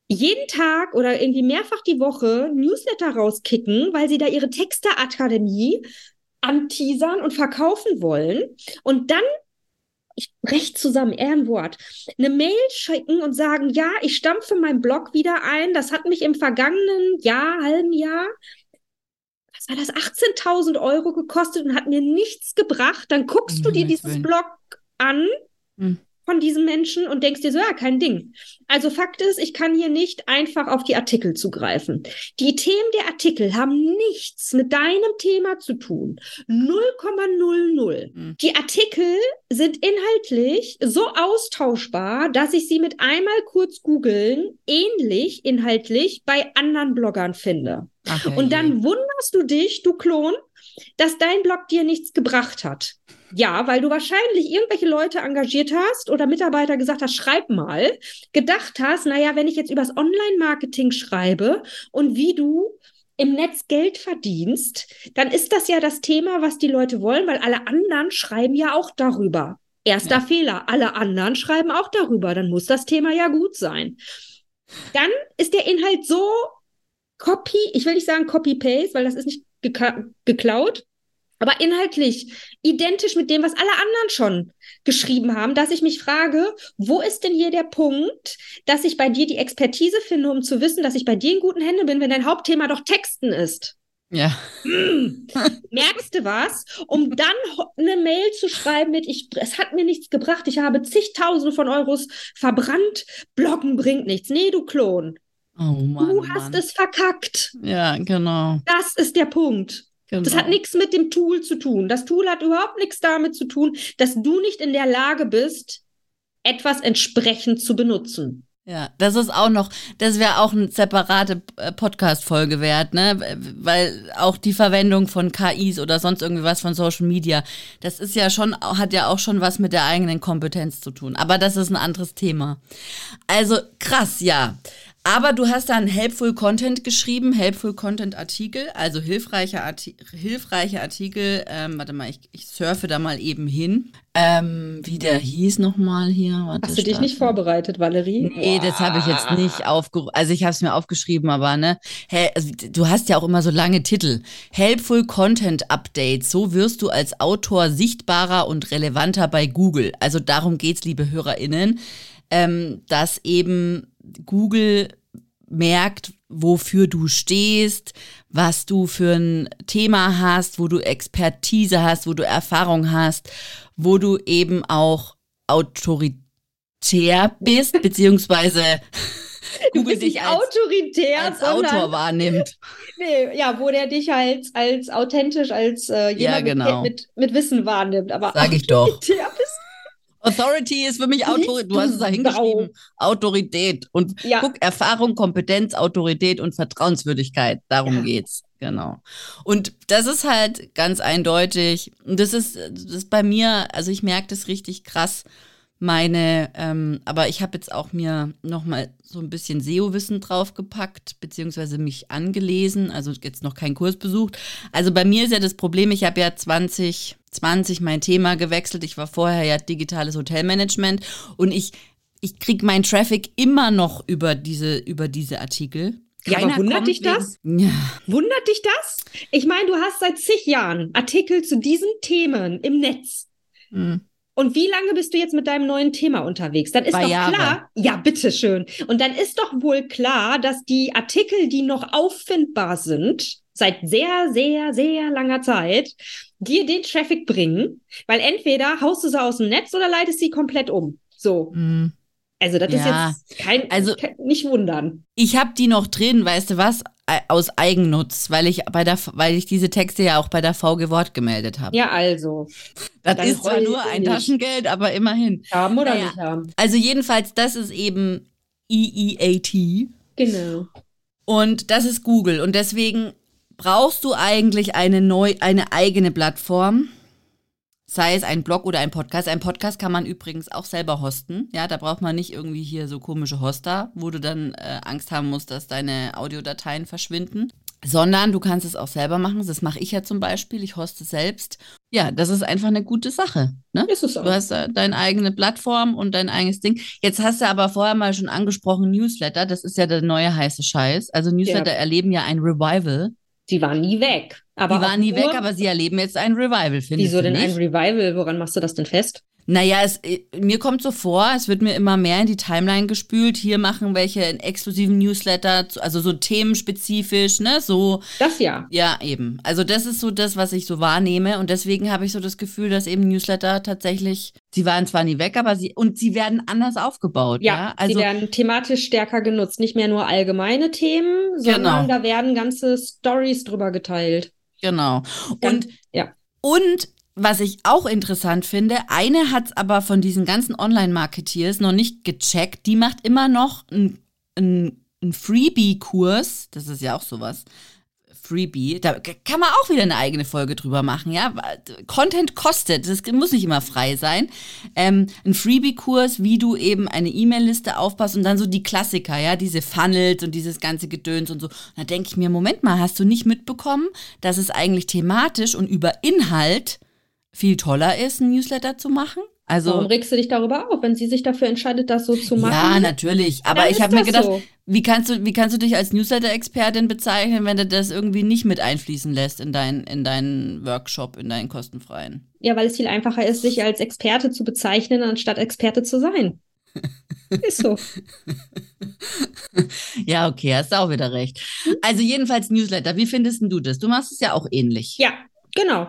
Speaker 2: jeden Tag oder irgendwie mehrfach die Woche Newsletter rauskicken, weil sie da ihre Texterakademie anteasern und verkaufen wollen. Und dann ich recht zusammen, Ehrenwort, eine Mail schicken und sagen, ja, ich stampfe meinen Blog wieder ein. Das hat mich im vergangenen Jahr, halben Jahr, was war das, 18.000 Euro gekostet und hat mir nichts gebracht. Dann guckst du dir dieses Blog an. Mhm von diesen Menschen und denkst dir so, ja, kein Ding. Also Fakt ist, ich kann hier nicht einfach auf die Artikel zugreifen. Die Themen der Artikel haben nichts mit deinem Thema zu tun. 0,00. Mhm. Die Artikel sind inhaltlich so austauschbar, dass ich sie mit einmal kurz googeln ähnlich inhaltlich bei anderen Bloggern finde. Ach, und dann wunderst du dich, du Klon, dass dein Blog dir nichts gebracht hat. Ja, weil du wahrscheinlich irgendwelche Leute engagiert hast oder Mitarbeiter gesagt hast, schreib mal, gedacht hast, naja, wenn ich jetzt übers Online-Marketing schreibe und wie du im Netz Geld verdienst, dann ist das ja das Thema, was die Leute wollen, weil alle anderen schreiben ja auch darüber. Erster ja. Fehler, alle anderen schreiben auch darüber, dann muss das Thema ja gut sein. Dann ist der Inhalt so Copy, ich will nicht sagen Copy-Paste, weil das ist nicht geklaut, aber inhaltlich identisch mit dem, was alle anderen schon geschrieben haben, dass ich mich frage, wo ist denn hier der Punkt, dass ich bei dir die Expertise finde, um zu wissen, dass ich bei dir in guten Händen bin, wenn dein Hauptthema doch Texten ist?
Speaker 1: Ja.
Speaker 2: Mm. Merkst du was? Um dann eine Mail zu schreiben mit, ich, es hat mir nichts gebracht, ich habe zigtausende von Euros verbrannt, Bloggen bringt nichts. Nee, du Klon.
Speaker 1: Oh Mann,
Speaker 2: du hast
Speaker 1: Mann.
Speaker 2: es verkackt.
Speaker 1: Ja, genau.
Speaker 2: Das ist der Punkt. Genau. Das hat nichts mit dem Tool zu tun. Das Tool hat überhaupt nichts damit zu tun, dass du nicht in der Lage bist, etwas entsprechend zu benutzen.
Speaker 1: Ja, das ist auch noch, das wäre auch eine separate äh, Podcast-Folge wert, ne? Weil auch die Verwendung von KIs oder sonst irgendwie was von Social Media, das ist ja schon, hat ja auch schon was mit der eigenen Kompetenz zu tun. Aber das ist ein anderes Thema. Also krass, ja. Aber du hast da einen Helpful Content geschrieben, Helpful Content Artikel, also hilfreiche, Arti hilfreiche Artikel. Ähm, warte mal, ich, ich surfe da mal eben hin. Ähm, wie der hieß nochmal hier.
Speaker 2: Warte, hast du dich nicht vorbereitet, Valerie?
Speaker 1: Nee, das habe ich jetzt nicht aufgerufen. Also ich habe es mir aufgeschrieben, aber ne, hey, also, du hast ja auch immer so lange Titel. Helpful Content Update. So wirst du als Autor sichtbarer und relevanter bei Google. Also darum geht's, liebe HörerInnen ähm, dass eben Google merkt, wofür du stehst, was du für ein Thema hast, wo du Expertise hast, wo du Erfahrung hast, wo du eben auch autoritär bist, beziehungsweise
Speaker 2: Google dich als, autoritär,
Speaker 1: als Autor wahrnimmt.
Speaker 2: Nee, ja, wo der dich halt als authentisch, als äh, jemand
Speaker 1: ja, genau.
Speaker 2: mit, mit, Wissen wahrnimmt. Aber
Speaker 1: Sag ich doch. bist Authority ist für mich Autorität. Du hast es da hingeschrieben. Autorität. Und ja. guck, Erfahrung, Kompetenz, Autorität und Vertrauenswürdigkeit. Darum ja. geht's. Genau. Und das ist halt ganz eindeutig. Und das ist, das ist bei mir, also ich merke das richtig krass. meine, ähm, aber ich habe jetzt auch mir nochmal so ein bisschen SEO-Wissen draufgepackt, beziehungsweise mich angelesen, also jetzt noch keinen Kurs besucht. Also bei mir ist ja das Problem, ich habe ja 2020 mein Thema gewechselt. Ich war vorher ja digitales Hotelmanagement und ich, ich kriege meinen Traffic immer noch über diese, über diese Artikel.
Speaker 2: Ja, aber wundert dich das? Ja. Wundert dich das? Ich meine, du hast seit zig Jahren Artikel zu diesen Themen im Netz. Hm. Und wie lange bist du jetzt mit deinem neuen Thema unterwegs? Dann ist Zwei doch Jahre. klar, ja, bitteschön. Und dann ist doch wohl klar, dass die Artikel, die noch auffindbar sind, seit sehr, sehr, sehr langer Zeit, dir den Traffic bringen, weil entweder haust du sie aus dem Netz oder leitest sie komplett um. So. Mhm. Also das ja. ist jetzt kein, also, nicht wundern.
Speaker 1: Ich habe die noch drin, weißt du was? Aus Eigennutz, weil ich bei der, weil ich diese Texte ja auch bei der VG Wort gemeldet habe.
Speaker 2: Ja, also.
Speaker 1: Das ist zwar nur ein nicht. Taschengeld, aber immerhin.
Speaker 2: Haben oder naja. nicht haben.
Speaker 1: Also jedenfalls, das ist eben EEAT.
Speaker 2: Genau.
Speaker 1: Und das ist Google. Und deswegen brauchst du eigentlich eine neu, eine eigene Plattform Sei es ein Blog oder ein Podcast. Ein Podcast kann man übrigens auch selber hosten. Ja, da braucht man nicht irgendwie hier so komische Hoster, wo du dann äh, Angst haben musst, dass deine Audiodateien verschwinden. Sondern du kannst es auch selber machen. Das mache ich ja zum Beispiel. Ich hoste selbst. Ja, das ist einfach eine gute Sache. Ne? Ist es auch. Du hast äh, deine eigene Plattform und dein eigenes Ding. Jetzt hast du aber vorher mal schon angesprochen, Newsletter. Das ist ja der neue heiße Scheiß. Also Newsletter ja. erleben ja ein Revival.
Speaker 2: Sie waren nie weg.
Speaker 1: Aber die waren nie weg, aber sie erleben jetzt ein Revival, finde ich.
Speaker 2: Wieso denn ein Revival? Woran machst du das denn fest?
Speaker 1: Naja, es, äh, mir kommt so vor, es wird mir immer mehr in die Timeline gespült. Hier machen welche einen exklusiven Newsletter, also so themenspezifisch, ne? So.
Speaker 2: Das ja.
Speaker 1: Ja, eben. Also das ist so das, was ich so wahrnehme. Und deswegen habe ich so das Gefühl, dass eben Newsletter tatsächlich, sie waren zwar nie weg, aber sie, und sie werden anders aufgebaut. Ja, ja?
Speaker 2: Also, sie werden thematisch stärker genutzt. Nicht mehr nur allgemeine Themen, sondern genau. da werden ganze Stories drüber geteilt.
Speaker 1: Genau. Und, ja. und was ich auch interessant finde, eine hat es aber von diesen ganzen Online-Marketeers noch nicht gecheckt. Die macht immer noch einen ein Freebie-Kurs. Das ist ja auch sowas. Freebie. Da kann man auch wieder eine eigene Folge drüber machen, ja. Content kostet, das muss nicht immer frei sein. Ähm, ein Freebie-Kurs, wie du eben eine E-Mail-Liste aufpasst und dann so die Klassiker, ja, diese Funnels und dieses ganze Gedöns und so. Da denke ich mir, Moment mal, hast du nicht mitbekommen, dass es eigentlich thematisch und über Inhalt viel toller ist, ein Newsletter zu machen?
Speaker 2: Also, Warum regst du dich darüber auf, wenn sie sich dafür entscheidet, das so zu machen?
Speaker 1: Ja, natürlich. Aber ich habe mir gedacht, so. wie, kannst du, wie kannst du dich als Newsletter-Expertin bezeichnen, wenn du das irgendwie nicht mit einfließen lässt in, dein, in deinen Workshop, in deinen kostenfreien?
Speaker 2: Ja, weil es viel einfacher ist, sich als Experte zu bezeichnen, anstatt Experte zu sein. Ist so.
Speaker 1: ja, okay, hast du auch wieder recht. Also jedenfalls Newsletter, wie findest du das? Du machst es ja auch ähnlich.
Speaker 2: Ja, Genau.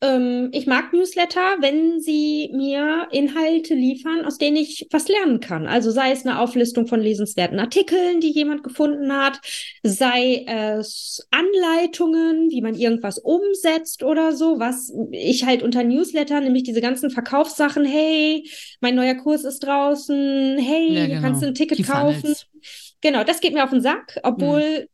Speaker 2: Ähm, ich mag Newsletter, wenn sie mir Inhalte liefern, aus denen ich was lernen kann. Also sei es eine Auflistung von lesenswerten Artikeln, die jemand gefunden hat, sei es Anleitungen, wie man irgendwas umsetzt oder so, was ich halt unter Newsletter, nämlich diese ganzen Verkaufssachen, hey, mein neuer Kurs ist draußen, hey, ja, genau. kannst du ein Ticket die kaufen. Funnels. Genau, das geht mir auf den Sack, obwohl mhm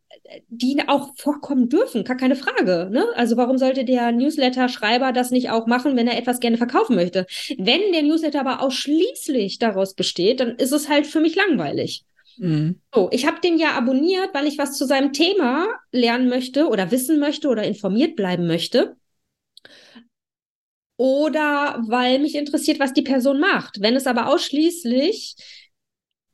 Speaker 2: die auch vorkommen dürfen, gar keine Frage. Ne? Also warum sollte der Newsletter-Schreiber das nicht auch machen, wenn er etwas gerne verkaufen möchte? Wenn der Newsletter aber ausschließlich daraus besteht, dann ist es halt für mich langweilig. Mhm. So, ich habe den ja abonniert, weil ich was zu seinem Thema lernen möchte oder wissen möchte oder informiert bleiben möchte. Oder weil mich interessiert, was die Person macht. Wenn es aber ausschließlich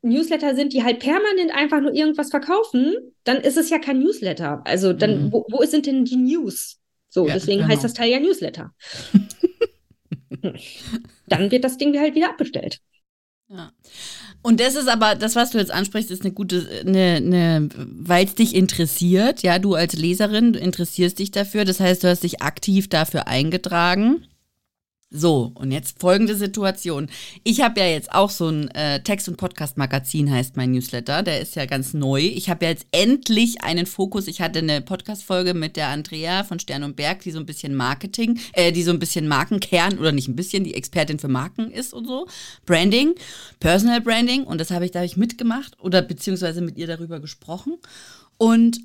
Speaker 2: Newsletter sind, die halt permanent einfach nur irgendwas verkaufen, dann ist es ja kein Newsletter. Also dann, mhm. wo, wo sind denn die News? So, ja, deswegen genau. heißt das Teil ja Newsletter. dann wird das Ding halt wieder abbestellt.
Speaker 1: Ja. Und das ist aber, das, was du jetzt ansprichst, ist eine gute, eine, eine weil es dich interessiert, ja, du als Leserin, du interessierst dich dafür, das heißt, du hast dich aktiv dafür eingetragen. So, und jetzt folgende Situation. Ich habe ja jetzt auch so ein äh, Text- und Podcast-Magazin, heißt mein Newsletter. Der ist ja ganz neu. Ich habe ja jetzt endlich einen Fokus. Ich hatte eine Podcast-Folge mit der Andrea von Stern und Berg, die so ein bisschen Marketing, äh, die so ein bisschen Markenkern oder nicht ein bisschen, die Expertin für Marken ist und so. Branding, Personal Branding. Und das habe ich, da habe ich mitgemacht oder beziehungsweise mit ihr darüber gesprochen. Und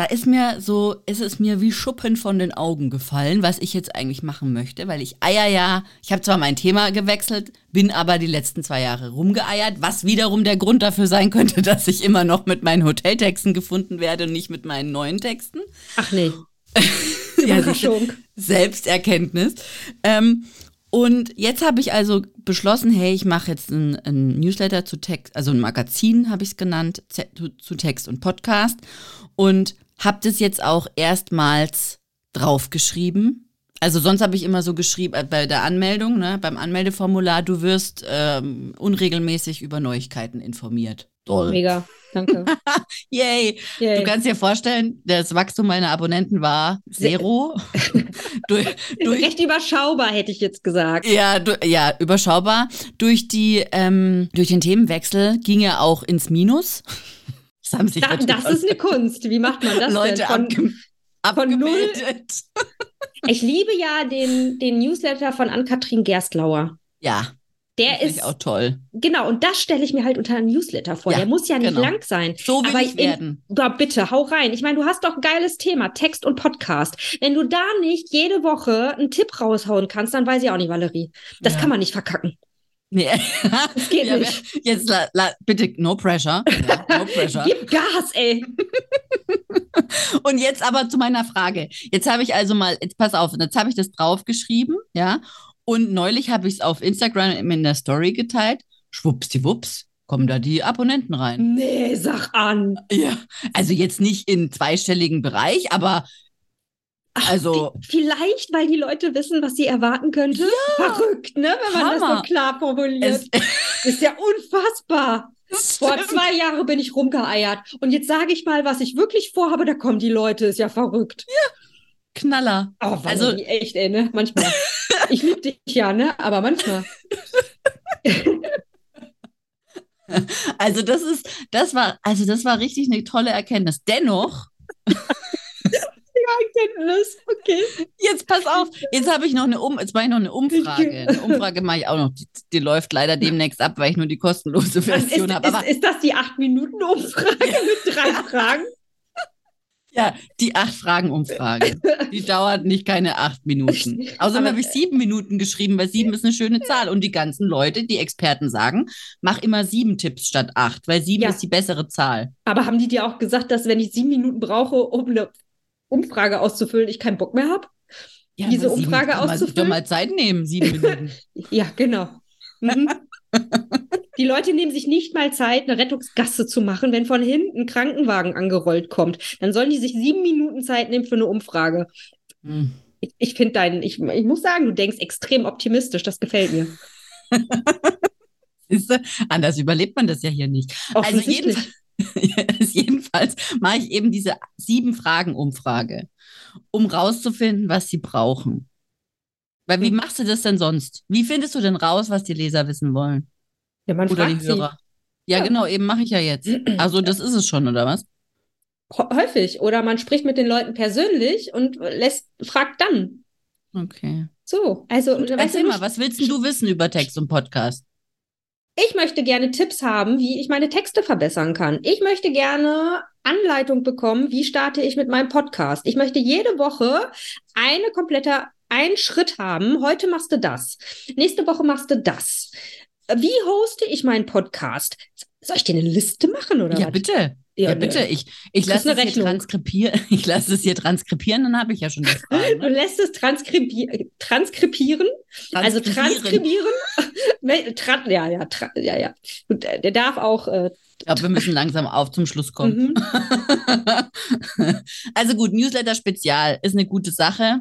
Speaker 1: da ist mir so, ist es mir wie Schuppen von den Augen gefallen, was ich jetzt eigentlich machen möchte, weil ich eier ja, ich habe zwar mein Thema gewechselt, bin aber die letzten zwei Jahre rumgeeiert, was wiederum der Grund dafür sein könnte, dass ich immer noch mit meinen Hoteltexten gefunden werde und nicht mit meinen neuen Texten.
Speaker 2: Ach nee.
Speaker 1: Überraschung. Selbsterkenntnis. Ähm, und jetzt habe ich also beschlossen, hey, ich mache jetzt ein, ein, Newsletter zu Text, also ein Magazin habe ich es genannt, zu, zu Text und Podcast und habe das jetzt auch erstmals draufgeschrieben. Also sonst habe ich immer so geschrieben äh, bei der Anmeldung, ne, beim Anmeldeformular, du wirst ähm, unregelmäßig über Neuigkeiten informiert.
Speaker 2: Toll. Mega, danke.
Speaker 1: Yay. Yay. Du kannst dir vorstellen, das Wachstum meiner Abonnenten war zero.
Speaker 2: durch, durch, Recht überschaubar, hätte ich jetzt gesagt.
Speaker 1: Ja, du, ja überschaubar. Durch, die, ähm, durch den Themenwechsel ging er auch ins Minus.
Speaker 2: Das, haben sich da, das ist eine Kunst. Wie macht man das
Speaker 1: Leute
Speaker 2: denn?
Speaker 1: Von, von null.
Speaker 2: Ich liebe ja den, den Newsletter von Ann-Kathrin Gerstlauer.
Speaker 1: Ja.
Speaker 2: Der ist
Speaker 1: auch toll.
Speaker 2: Genau, und das stelle ich mir halt unter einem Newsletter vor. Ja, der muss ja nicht genau. lang sein.
Speaker 1: So will aber ich werden.
Speaker 2: In, boah, bitte, hau rein. Ich meine, du hast doch ein geiles Thema, Text und Podcast. Wenn du da nicht jede Woche einen Tipp raushauen kannst, dann weiß ich auch nicht, Valerie. Das ja. kann man nicht verkacken.
Speaker 1: Nee. Das geht ja, nicht. Jetzt la, la, bitte, no pressure. Ja, no pressure.
Speaker 2: Gib Gas, ey.
Speaker 1: Und jetzt aber zu meiner Frage. Jetzt habe ich also mal, jetzt pass auf, jetzt habe ich das draufgeschrieben, ja. Und neulich habe ich es auf Instagram in der Story geteilt. Schwuppsdiwupps, kommen da die Abonnenten rein.
Speaker 2: Nee, sag an.
Speaker 1: Ja, also jetzt nicht in zweistelligen Bereich, aber also
Speaker 2: die, vielleicht, weil die Leute wissen, was sie erwarten könnte. Ja, Verrückt, ne? Wenn man Hammer. das so klar formuliert. Es, ist ja unfassbar. Vor zwei Jahren bin ich rumgeeiert. Und jetzt sage ich mal, was ich wirklich vorhabe, da kommen die Leute. Ist ja verrückt.
Speaker 1: Ja. Knaller.
Speaker 2: Oh, also echt, ey, ne? Manchmal. ich liebe dich ja, ne? Aber manchmal.
Speaker 1: also das ist, das war, also das war richtig eine tolle Erkenntnis. Dennoch
Speaker 2: Erkenntnis. Okay.
Speaker 1: Jetzt pass auf. Jetzt habe ich noch eine um jetzt mache ich noch eine Umfrage. Eine Umfrage mache ich auch noch. Die, die, läuft leider demnächst ab, weil ich nur die kostenlose Version habe.
Speaker 2: Ist, ist, das die acht Minuten Umfrage mit drei Fragen?
Speaker 1: Ja, die acht Fragen Umfrage. Die dauert nicht keine acht Minuten. Außerdem habe ich sieben Minuten geschrieben, weil sieben ist eine schöne Zahl. Und die ganzen Leute, die Experten sagen, mach immer sieben Tipps statt acht, weil sieben ja. ist die bessere Zahl.
Speaker 2: Aber haben die dir auch gesagt, dass wenn ich sieben Minuten brauche, um eine Umfrage auszufüllen, ich keinen Bock mehr habe, ja, diese Umfrage sieben, auszufüllen.
Speaker 1: Doch mal Zeit nehmen, sieben Minuten.
Speaker 2: ja, genau. Mhm. Die Leute nehmen sich nicht mal Zeit, eine Rettungsgasse zu machen, wenn von hinten ein Krankenwagen angerollt kommt. Dann sollen die sich sieben Minuten Zeit nehmen für eine Umfrage. Hm. Ich, ich finde deinen, ich, ich muss sagen, du denkst extrem optimistisch, das gefällt mir.
Speaker 1: Anders überlebt man das ja hier nicht. Also jedenfalls, Jedenfalls mache ich eben diese sieben Fragen-Umfrage, um rauszufinden, was sie brauchen. Weil wie hm. machst du das denn sonst? Wie findest du denn raus, was die Leser wissen wollen?
Speaker 2: Ja, man
Speaker 1: oder
Speaker 2: die Hörer.
Speaker 1: Ja, ja, genau, eben mache ich ja jetzt. Also das ist es schon, oder was?
Speaker 2: Häufig. Oder man spricht mit den Leuten persönlich und lässt, fragt dann.
Speaker 1: Okay.
Speaker 2: So, also. Und,
Speaker 1: erzähl mal, was willst du wissen über Text und Podcast?
Speaker 2: Ich möchte gerne Tipps haben, wie ich meine Texte verbessern kann. Ich möchte gerne Anleitung bekommen, wie starte ich mit meinem Podcast. Ich möchte jede Woche eine komplette einen Schritt haben. Heute machst du das. Nächste Woche machst du das. Wie hoste ich meinen Podcast? Soll ich dir eine Liste machen oder
Speaker 1: Ja,
Speaker 2: was?
Speaker 1: bitte. Ja, ja bitte. Ich, ich lasse es hier transkribieren. Ich lasse es hier transkribieren, dann habe ich ja schon die
Speaker 2: Fragen. Ne? Du lässt es transkribi transkribieren, also transkribieren. Tran ja, ja, ja, ja. Und äh, der darf auch. Äh,
Speaker 1: ich glaube, wir müssen langsam auf zum Schluss kommen. Mhm. also gut, Newsletter Spezial ist eine gute Sache.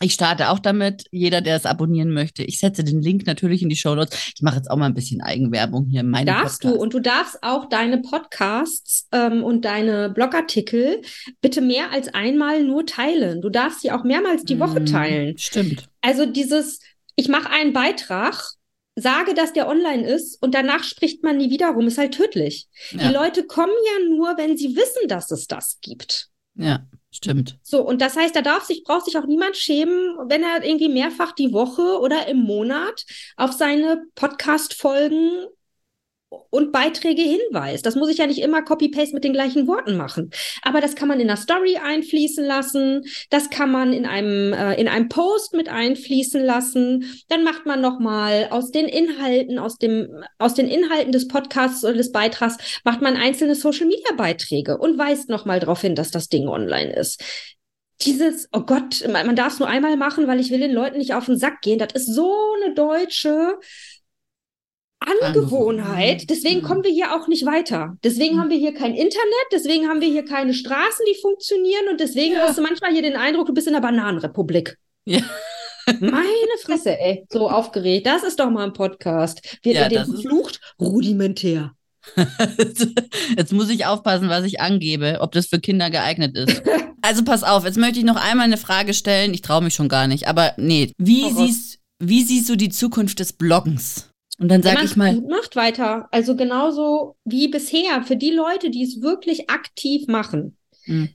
Speaker 1: Ich starte auch damit. Jeder, der es abonnieren möchte, ich setze den Link natürlich in die Show Notes. Ich mache jetzt auch mal ein bisschen Eigenwerbung hier in meinem
Speaker 2: Darfst Podcast. du und du darfst auch deine Podcasts ähm, und deine Blogartikel bitte mehr als einmal nur teilen. Du darfst sie auch mehrmals die Woche mm, teilen.
Speaker 1: Stimmt.
Speaker 2: Also dieses, ich mache einen Beitrag, sage, dass der online ist und danach spricht man nie wieder rum, ist halt tödlich. Ja. Die Leute kommen ja nur, wenn sie wissen, dass es das gibt.
Speaker 1: Ja. Stimmt.
Speaker 2: So, und das heißt, da darf sich, braucht sich auch niemand schämen, wenn er irgendwie mehrfach die Woche oder im Monat auf seine Podcast-Folgen und Beiträge hinweist. Das muss ich ja nicht immer Copy-Paste mit den gleichen Worten machen. Aber das kann man in einer Story einfließen lassen. Das kann man in einem, äh, in einem Post mit einfließen lassen. Dann macht man nochmal aus den Inhalten, aus dem, aus den Inhalten des Podcasts oder des Beitrags, macht man einzelne Social-Media-Beiträge und weist nochmal darauf hin, dass das Ding online ist dieses, oh Gott, man, darf es nur einmal machen, weil ich will den Leuten nicht auf den Sack gehen. Das ist so eine deutsche Angewohnheit. Deswegen kommen wir hier auch nicht weiter. Deswegen haben wir hier kein Internet, deswegen haben wir hier keine Straßen, die funktionieren und deswegen ja. hast du manchmal hier den Eindruck, du bist in der Bananenrepublik. Ja. Meine Fresse, ey, so aufgeregt. Das ist doch mal ein Podcast. Wird ja, in dem geflucht? Rudimentär.
Speaker 1: jetzt muss ich aufpassen, was ich angebe, ob das für Kinder geeignet ist. also pass auf, jetzt möchte ich noch einmal eine Frage stellen. Ich traue mich schon gar nicht, aber nee. Wie siehst, wie siehst du die Zukunft des Bloggens? Und dann sage ich mal.
Speaker 2: Gut macht weiter. Also genauso wie bisher. Für die Leute, die es wirklich aktiv machen, mhm.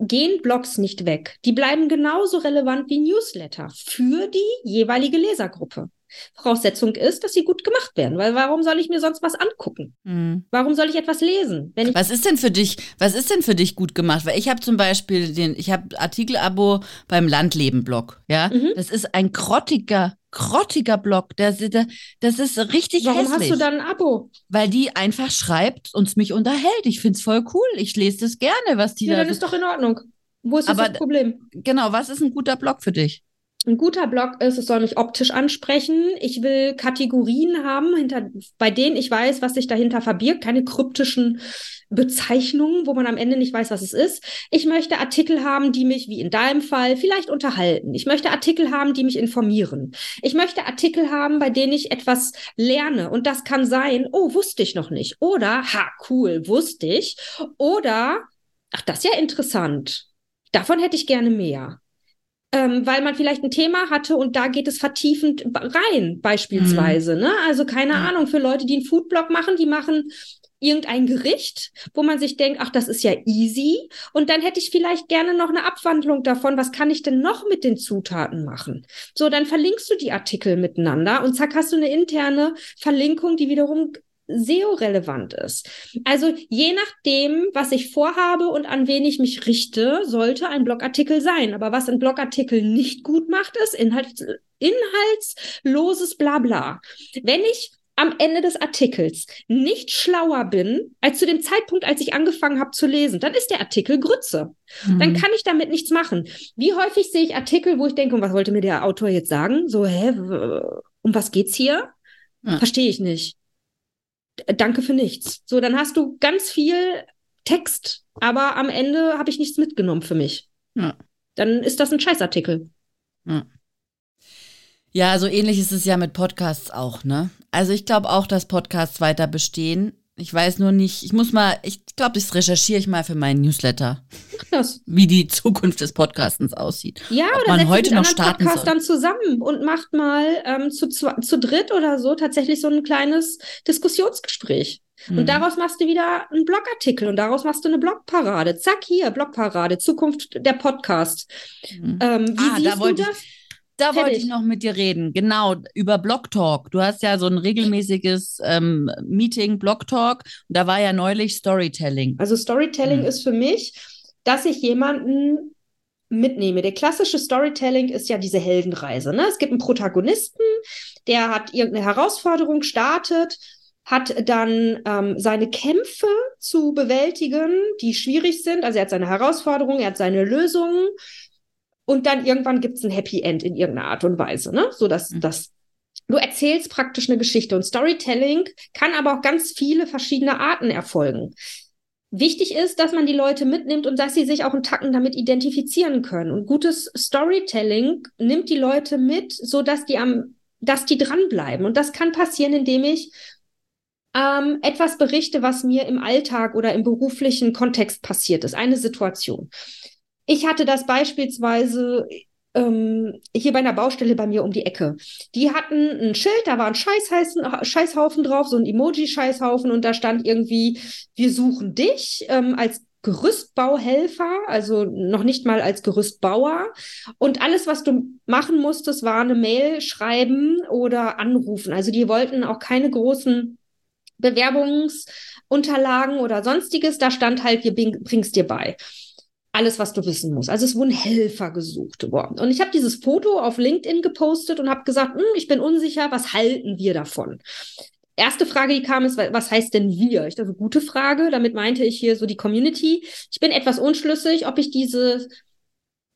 Speaker 2: gehen Blogs nicht weg. Die bleiben genauso relevant wie Newsletter für die jeweilige Lesergruppe. Voraussetzung ist, dass sie gut gemacht werden, weil warum soll ich mir sonst was angucken? Mhm. Warum soll ich etwas lesen?
Speaker 1: was ist denn für dich? Was ist denn für dich gut gemacht? Weil ich habe zum Beispiel den, ich habe Artikelabo beim Landleben-Blog. Ja, mhm. das ist ein grottiger grottiger Blog. Das, das ist richtig
Speaker 2: Warum
Speaker 1: hässlich.
Speaker 2: hast du dann ein Abo?
Speaker 1: Weil die einfach schreibt und mich unterhält. Ich finde es voll cool. Ich lese das gerne, was die
Speaker 2: ja,
Speaker 1: da.
Speaker 2: Dann ist doch in Ordnung. Wo ist Aber, das Problem?
Speaker 1: Genau, was ist ein guter Blog für dich?
Speaker 2: Ein guter Blog ist, es soll mich optisch ansprechen. Ich will Kategorien haben, hinter, bei denen ich weiß, was sich dahinter verbirgt. Keine kryptischen Bezeichnungen, wo man am Ende nicht weiß, was es ist. Ich möchte Artikel haben, die mich, wie in deinem Fall, vielleicht unterhalten. Ich möchte Artikel haben, die mich informieren. Ich möchte Artikel haben, bei denen ich etwas lerne. Und das kann sein, oh, wusste ich noch nicht. Oder, ha, cool, wusste ich. Oder, ach, das ist ja interessant. Davon hätte ich gerne mehr ähm, weil man vielleicht ein Thema hatte und da geht es vertiefend rein, beispielsweise. Mhm. Ne? Also keine ja. Ahnung, für Leute, die einen Foodblog machen, die machen irgendein Gericht, wo man sich denkt, ach, das ist ja easy. Und dann hätte ich vielleicht gerne noch eine Abwandlung davon, was kann ich denn noch mit den Zutaten machen? So, dann verlinkst du die Artikel miteinander und zack, hast du eine interne Verlinkung, die wiederum SEO-relevant ist. Also je nachdem, was ich vorhabe und an wen ich mich richte, sollte ein Blogartikel sein. Aber was ein Blogartikel nicht gut macht, ist Inhalts inhaltsloses Blabla. Wenn ich am Ende des Artikels nicht schlauer bin als zu dem Zeitpunkt, als ich angefangen habe zu lesen, dann ist der Artikel Grütze. Mhm. Dann kann ich damit nichts machen. Wie häufig sehe ich Artikel, wo ich denke, was wollte mir der Autor jetzt sagen? So, hä, um was geht's hier? Ja. Verstehe ich nicht danke für nichts. So, dann hast du ganz viel Text, aber am Ende habe ich nichts mitgenommen für mich. Ja. Dann ist das ein Scheißartikel.
Speaker 1: Ja. ja, so ähnlich ist es ja mit Podcasts auch, ne? Also ich glaube auch, dass Podcasts weiter bestehen. Ich weiß nur nicht, ich muss mal, ich glaube, das recherchiere ich mal für meinen Newsletter. Das. Wie die Zukunft des Podcastens aussieht.
Speaker 2: Ja, Ob oder man heute noch starten Podcastern soll. zusammen und macht mal ähm, zu, zu, zu dritt oder so tatsächlich so ein kleines Diskussionsgespräch. Und daraus machst du wieder einen Blogartikel und daraus machst du eine Blogparade. Zack, hier, Blogparade, Zukunft der Podcast.
Speaker 1: Mhm. Ähm, wie ah, siehst da du das? Da Fertig. wollte ich noch mit dir reden, genau, über Blog Talk. Du hast ja so ein regelmäßiges ähm, Meeting, Blog Talk, und da war ja neulich Storytelling.
Speaker 2: Also Storytelling mhm. ist für mich, dass ich jemanden mitnehme. Der klassische Storytelling ist ja diese Heldenreise. Ne? Es gibt einen Protagonisten, der hat irgendeine Herausforderung startet, hat dann ähm, seine Kämpfe zu bewältigen, die schwierig sind. Also er hat seine Herausforderungen, er hat seine Lösungen und dann irgendwann gibt es ein Happy End in irgendeiner Art und Weise, ne? So dass mhm. das Du erzählst praktisch eine Geschichte und Storytelling kann aber auch ganz viele verschiedene Arten erfolgen. Wichtig ist, dass man die Leute mitnimmt und dass sie sich auch einen Tacken damit identifizieren können. Und gutes Storytelling nimmt die Leute mit, so dass die am, dass die dranbleiben. Und das kann passieren, indem ich ähm, etwas berichte, was mir im Alltag oder im beruflichen Kontext passiert ist, eine Situation. Ich hatte das beispielsweise ähm, hier bei einer Baustelle bei mir um die Ecke. Die hatten ein Schild, da war ein Scheißhaufen drauf, so ein Emoji-Scheißhaufen und da stand irgendwie, wir suchen dich ähm, als Gerüstbauhelfer, also noch nicht mal als Gerüstbauer. Und alles, was du machen musstest, war eine Mail schreiben oder anrufen. Also die wollten auch keine großen Bewerbungsunterlagen oder sonstiges, da stand halt, wir bring's dir bei. Alles, was du wissen musst. Also es wurden Helfer gesucht worden. Und ich habe dieses Foto auf LinkedIn gepostet und habe gesagt, hm, ich bin unsicher, was halten wir davon? erste Frage, die kam, ist, was heißt denn wir? Ich dachte, gute Frage. Damit meinte ich hier so die Community. Ich bin etwas unschlüssig, ob ich diese,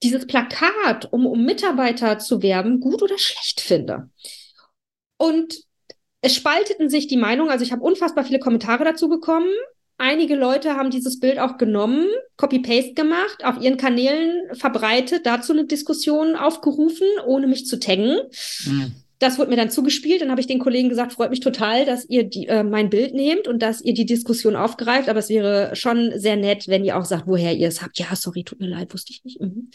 Speaker 2: dieses Plakat, um, um Mitarbeiter zu werben, gut oder schlecht finde. Und es spalteten sich die Meinungen. Also ich habe unfassbar viele Kommentare dazu bekommen. Einige Leute haben dieses Bild auch genommen, Copy-Paste gemacht, auf ihren Kanälen verbreitet, dazu eine Diskussion aufgerufen, ohne mich zu taggen. Mhm. Das wurde mir dann zugespielt. Dann habe ich den Kollegen gesagt, freut mich total, dass ihr die, äh, mein Bild nehmt und dass ihr die Diskussion aufgreift. Aber es wäre schon sehr nett, wenn ihr auch sagt, woher ihr es habt. Ja, sorry, tut mir leid, wusste ich nicht. Mhm.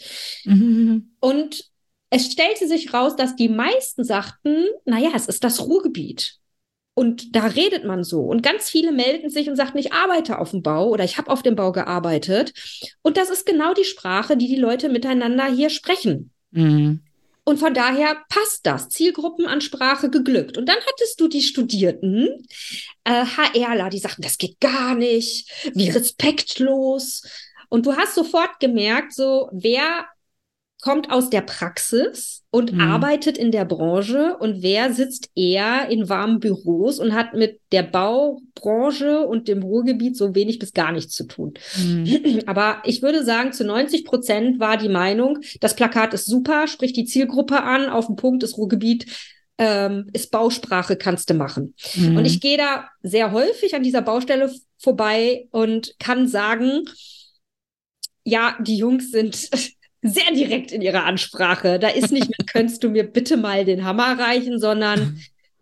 Speaker 2: Mhm. Und es stellte sich raus, dass die meisten sagten, naja, es ist das Ruhrgebiet. Und da redet man so. Und ganz viele melden sich und sagten, ich arbeite auf dem Bau oder ich habe auf dem Bau gearbeitet. Und das ist genau die Sprache, die die Leute miteinander hier sprechen. Mhm. Und von daher passt das. Zielgruppenansprache geglückt. Und dann hattest du die Studierten, äh, HRler, die sagten, das geht gar nicht, wie respektlos. Und du hast sofort gemerkt, so, wer kommt aus der Praxis und mhm. arbeitet in der Branche und wer sitzt eher in warmen Büros und hat mit der Baubranche und dem Ruhrgebiet so wenig bis gar nichts zu tun. Mhm. Aber ich würde sagen, zu 90 Prozent war die Meinung, das Plakat ist super, spricht die Zielgruppe an, auf dem Punkt ist Ruhrgebiet ähm, ist Bausprache, kannst du machen. Mhm. Und ich gehe da sehr häufig an dieser Baustelle vorbei und kann sagen, ja, die Jungs sind sehr direkt in ihrer Ansprache. Da ist nicht mehr, könntest du mir bitte mal den Hammer reichen, sondern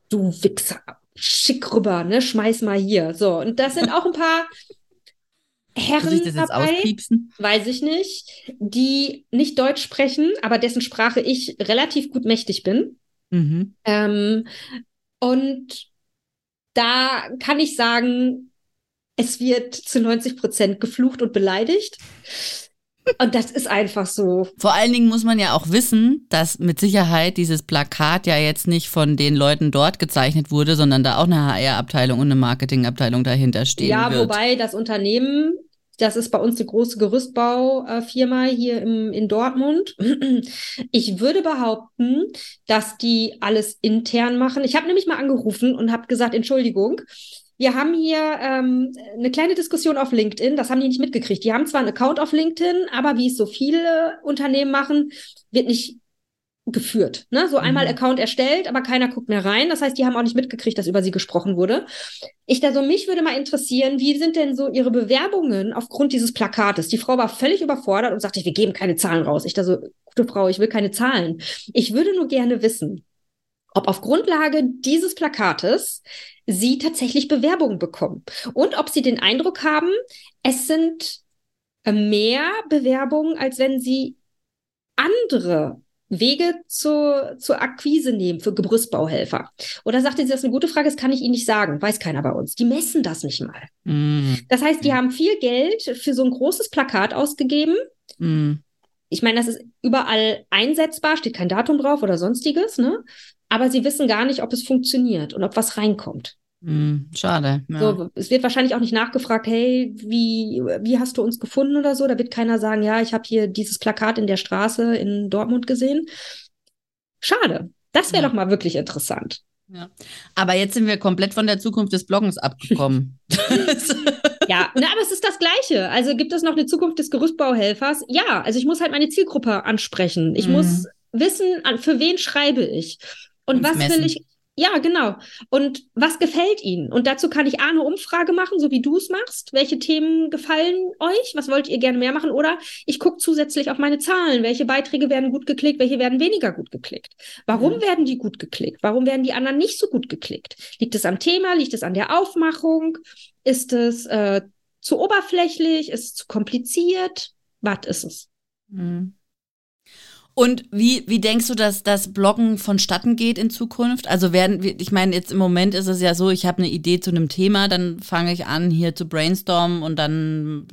Speaker 2: du Wichser, schick rüber, ne, schmeiß mal hier. So, und das sind auch ein paar Herren ich das jetzt dabei, auspiepsen? weiß ich nicht, die nicht Deutsch sprechen, aber dessen Sprache ich relativ gut mächtig bin. Mhm. Ähm, und da kann ich sagen, es wird zu 90 Prozent geflucht und beleidigt. Und das ist einfach so.
Speaker 1: Vor allen Dingen muss man ja auch wissen, dass mit Sicherheit dieses Plakat ja jetzt nicht von den Leuten dort gezeichnet wurde, sondern da auch eine HR-Abteilung und eine Marketingabteilung dahinter stehen ja, wird.
Speaker 2: Ja, wobei das Unternehmen, das ist bei uns eine große Gerüstbaufirma hier im, in Dortmund. Ich würde behaupten, dass die alles intern machen. Ich habe nämlich mal angerufen und habe gesagt, Entschuldigung, wir haben hier ähm, eine kleine Diskussion auf LinkedIn, das haben die nicht mitgekriegt. Die haben zwar einen Account auf LinkedIn, aber wie es so viele Unternehmen machen, wird nicht geführt. Ne? So einmal mhm. Account erstellt, aber keiner guckt mehr rein. Das heißt, die haben auch nicht mitgekriegt, dass über sie gesprochen wurde. Ich da so, mich würde mal interessieren, wie sind denn so ihre Bewerbungen aufgrund dieses Plakates? Die Frau war völlig überfordert und sagte, wir geben keine Zahlen raus. Ich da so, gute Frau, ich will keine Zahlen. Ich würde nur gerne wissen, ob auf Grundlage dieses Plakates sie tatsächlich Bewerbungen bekommen und ob sie den Eindruck haben, es sind äh, mehr Bewerbungen, als wenn sie andere Wege zur, zur Akquise nehmen für Gerüstbauhelfer? Oder sagte sie, das ist eine gute Frage, das kann ich Ihnen nicht sagen, weiß keiner bei uns. Die messen das nicht mal. Mm. Das heißt, die haben viel Geld für so ein großes Plakat ausgegeben. Mm. Ich meine, das ist überall einsetzbar, steht kein Datum drauf oder sonstiges, ne? Aber sie wissen gar nicht, ob es funktioniert und ob was reinkommt.
Speaker 1: Mm, schade.
Speaker 2: Ja. So, es wird wahrscheinlich auch nicht nachgefragt, hey, wie, wie hast du uns gefunden oder so. Da wird keiner sagen, ja, ich habe hier dieses Plakat in der Straße in Dortmund gesehen. Schade. Das wäre ja. doch mal wirklich interessant.
Speaker 1: Ja. Aber jetzt sind wir komplett von der Zukunft des Bloggens abgekommen.
Speaker 2: ja, na, aber es ist das Gleiche. Also gibt es noch eine Zukunft des Gerüstbauhelfers? Ja, also ich muss halt meine Zielgruppe ansprechen. Ich mhm. muss wissen, für wen schreibe ich. Und was messen. will ich, ja, genau. Und was gefällt Ihnen? Und dazu kann ich A, eine Umfrage machen, so wie du es machst. Welche Themen gefallen euch? Was wollt ihr gerne mehr machen? Oder ich gucke zusätzlich auf meine Zahlen. Welche Beiträge werden gut geklickt? Welche werden weniger gut geklickt? Warum mhm. werden die gut geklickt? Warum werden die anderen nicht so gut geklickt? Liegt es am Thema? Liegt es an der Aufmachung? Ist es äh, zu oberflächlich? Ist es zu kompliziert? Was ist es? Mhm.
Speaker 1: Und wie, wie denkst du, dass das Bloggen vonstatten geht in Zukunft? Also werden ich meine, jetzt im Moment ist es ja so, ich habe eine Idee zu einem Thema, dann fange ich an, hier zu brainstormen und dann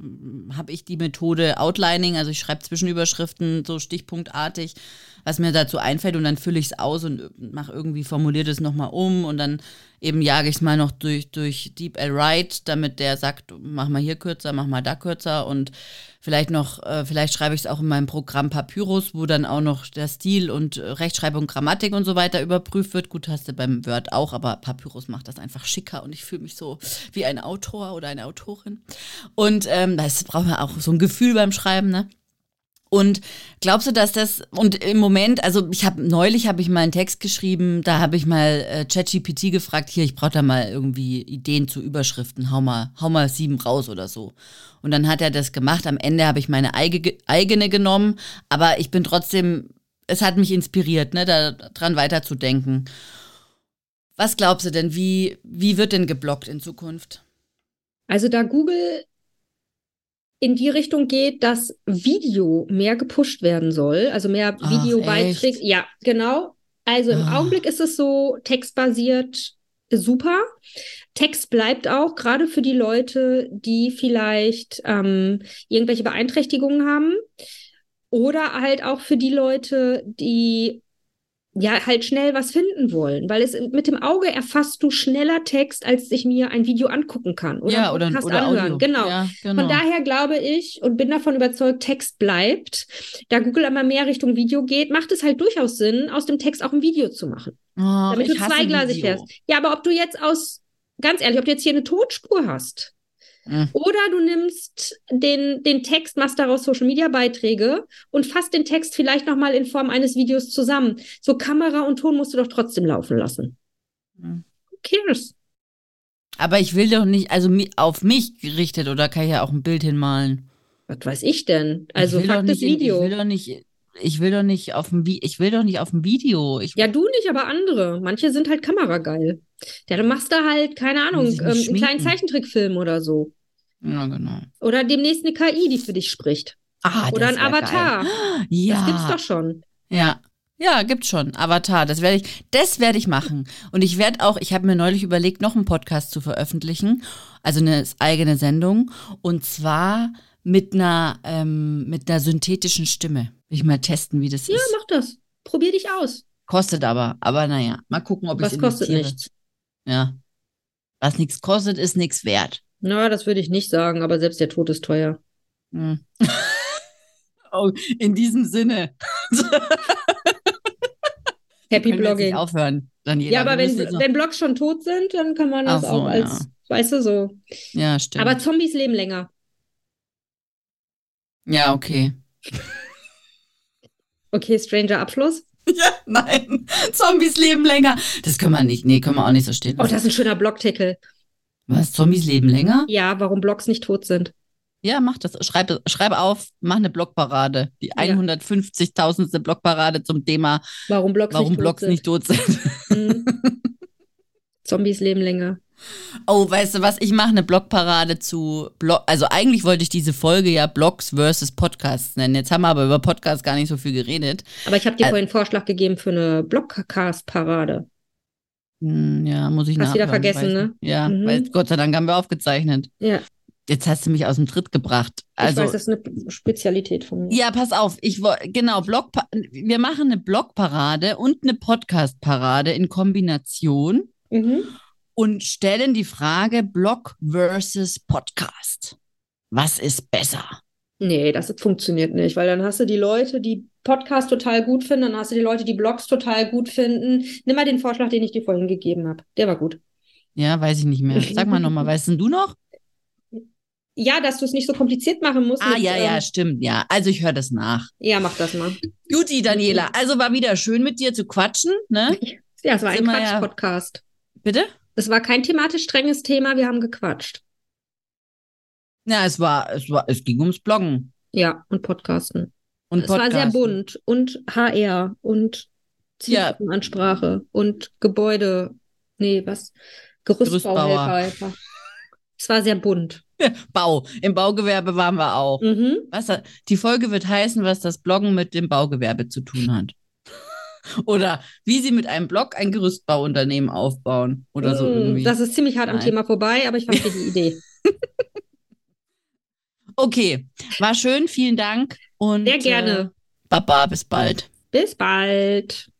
Speaker 1: habe ich die Methode Outlining, also ich schreibe Zwischenüberschriften so stichpunktartig was mir dazu einfällt und dann fülle ich es aus und mache irgendwie, formuliert es nochmal um und dann eben jage ich es mal noch durch, durch Deep L Write, damit der sagt, mach mal hier kürzer, mach mal da kürzer und vielleicht noch, äh, vielleicht schreibe ich es auch in meinem Programm Papyrus, wo dann auch noch der Stil und äh, Rechtschreibung, Grammatik und so weiter überprüft wird. Gut, hast du beim Word auch, aber Papyrus macht das einfach schicker und ich fühle mich so wie ein Autor oder eine Autorin. Und ähm, das braucht man auch so ein Gefühl beim Schreiben, ne? Und glaubst du, dass das und im Moment, also ich habe neulich habe ich mal einen Text geschrieben, da habe ich mal äh, ChatGPT gefragt, hier, ich brauche da mal irgendwie Ideen zu Überschriften, hau mal, hau mal sieben raus oder so. Und dann hat er das gemacht. Am Ende habe ich meine eigene genommen, aber ich bin trotzdem, es hat mich inspiriert, ne, daran weiterzudenken. Was glaubst du denn, wie, wie wird denn geblockt in Zukunft?
Speaker 2: Also da Google in die Richtung geht, dass Video mehr gepusht werden soll, also mehr Videobeiträge. Ja, genau. Also im ah. Augenblick ist es so textbasiert super. Text bleibt auch, gerade für die Leute, die vielleicht ähm, irgendwelche Beeinträchtigungen haben. Oder halt auch für die Leute, die ja halt schnell was finden wollen, weil es mit dem Auge erfasst du schneller Text, als ich mir ein Video angucken kann
Speaker 1: oder ja, oder, oder anhören.
Speaker 2: Genau. Ja, genau. Von daher glaube ich und bin davon überzeugt, Text bleibt. Da Google immer mehr Richtung Video geht, macht es halt durchaus Sinn, aus dem Text auch ein Video zu machen,
Speaker 1: oh,
Speaker 2: damit du zweigleisig fährst. Ja, aber ob du jetzt aus ganz ehrlich, ob du jetzt hier eine Tonspur hast Mhm. Oder du nimmst den, den Text, machst daraus Social Media Beiträge und fasst den Text vielleicht nochmal in Form eines Videos zusammen. So Kamera und Ton musst du doch trotzdem laufen lassen. Mhm. Who cares?
Speaker 1: Aber ich will doch nicht, also auf mich gerichtet oder kann ich ja auch ein Bild hinmalen.
Speaker 2: Was weiß ich denn? Also ist Video.
Speaker 1: Ich will doch nicht, ich will doch nicht auf dem ich will doch nicht auf dem Video. Ich
Speaker 2: ja, du nicht, aber andere. Manche sind halt kamerageil. Ja, du machst da halt, keine Ahnung, ähm, einen kleinen Zeichentrickfilm oder so.
Speaker 1: Ja, genau.
Speaker 2: Oder demnächst eine KI, die für dich spricht.
Speaker 1: Ah,
Speaker 2: Oder ein Avatar.
Speaker 1: Geil. Ja.
Speaker 2: Das gibt's doch schon.
Speaker 1: Ja. Ja, gibt's schon. Avatar. Das werde ich, das werde ich machen. Und ich werde auch, ich habe mir neulich überlegt, noch einen Podcast zu veröffentlichen. Also eine eigene Sendung. Und zwar mit einer, ähm, mit einer synthetischen Stimme. Will ich mal testen, wie das
Speaker 2: ja,
Speaker 1: ist.
Speaker 2: Ja, mach das. Probier dich aus.
Speaker 1: Kostet aber. Aber naja, mal gucken, ob ich
Speaker 2: Was kostet nichts.
Speaker 1: Ja. Was nichts kostet, ist nichts wert.
Speaker 2: Na, das würde ich nicht sagen, aber selbst der Tod ist teuer.
Speaker 1: Hm. oh, in diesem Sinne.
Speaker 2: Happy Blogging.
Speaker 1: aufhören, Daniela.
Speaker 2: Ja, aber wenn, wenn Blogs schon tot sind, dann kann man das so, auch als, ja. weißt du, so.
Speaker 1: Ja, stimmt.
Speaker 2: Aber Zombies leben länger.
Speaker 1: Ja, okay.
Speaker 2: Okay, Stranger Abschluss?
Speaker 1: Ja, nein. Zombies leben länger. Das können wir nicht. Nee, können wir auch nicht so stehen.
Speaker 2: Oh, das ist ein schöner Blogtitel.
Speaker 1: Was? Zombies leben länger?
Speaker 2: Ja, warum Blogs nicht tot sind.
Speaker 1: Ja, mach das. Schreib, schreib auf, mach eine Blogparade. Die ja. 150.000. Blogparade zum Thema,
Speaker 2: warum Blogs,
Speaker 1: warum
Speaker 2: nicht,
Speaker 1: Blogs
Speaker 2: tot
Speaker 1: nicht tot sind.
Speaker 2: Mhm. Zombies leben länger.
Speaker 1: Oh, weißt du was? Ich mache eine Blogparade zu Blog. Also eigentlich wollte ich diese Folge ja Blogs versus Podcasts nennen. Jetzt haben wir aber über Podcasts gar nicht so viel geredet.
Speaker 2: Aber ich habe dir äh, vorhin einen Vorschlag gegeben für eine Blogcast-Parade.
Speaker 1: Hm, ja, muss ich
Speaker 2: Hast wieder vergessen, ne?
Speaker 1: Ja, mhm. weil Gott sei Dank haben wir aufgezeichnet.
Speaker 2: Ja.
Speaker 1: Jetzt hast du mich aus dem Tritt gebracht. Also,
Speaker 2: ich weiß, das ist eine Spezialität von mir.
Speaker 1: Ja, pass auf. Ich genau Blog. Wir machen eine Blogparade und eine Podcastparade in Kombination
Speaker 2: mhm.
Speaker 1: und stellen die Frage Blog versus Podcast. Was ist besser?
Speaker 2: Nee, das funktioniert nicht, weil dann hast du die Leute, die Podcast total gut finden, dann hast du die Leute, die Blogs total gut finden. Nimm mal den Vorschlag, den ich dir vorhin gegeben habe. Der war gut.
Speaker 1: Ja, weiß ich nicht mehr. Sag mal nochmal, weißt du noch?
Speaker 2: Ja, dass du es nicht so kompliziert machen musst.
Speaker 1: Ah, mit, ja, ja, ähm, stimmt, ja. Also ich höre das nach.
Speaker 2: Ja, mach das mal.
Speaker 1: Juti, Daniela, also war wieder schön mit dir zu quatschen, ne?
Speaker 2: Ja, es war ein Quatsch-Podcast.
Speaker 1: Bitte?
Speaker 2: Es war kein thematisch strenges Thema, wir haben gequatscht.
Speaker 1: Ja, es war, es war, es ging ums Bloggen.
Speaker 2: Ja, und Podcasten.
Speaker 1: Und
Speaker 2: es Podcasten. war sehr bunt und HR und Zielgruppenansprache ja. und Gebäude, nee, was? Gerüstbauhelfer. Es war sehr bunt.
Speaker 1: Bau. Im Baugewerbe waren wir auch.
Speaker 2: Mhm.
Speaker 1: Was, die Folge wird heißen, was das Bloggen mit dem Baugewerbe zu tun hat. Oder wie sie mit einem Blog ein Gerüstbauunternehmen aufbauen. Oder so mm, irgendwie.
Speaker 2: Das ist ziemlich hart Nein. am Thema vorbei, aber ich verstehe die Idee.
Speaker 1: Okay, war schön, vielen Dank und
Speaker 2: sehr gerne.
Speaker 1: Äh, Baba, bis bald.
Speaker 2: Bis bald.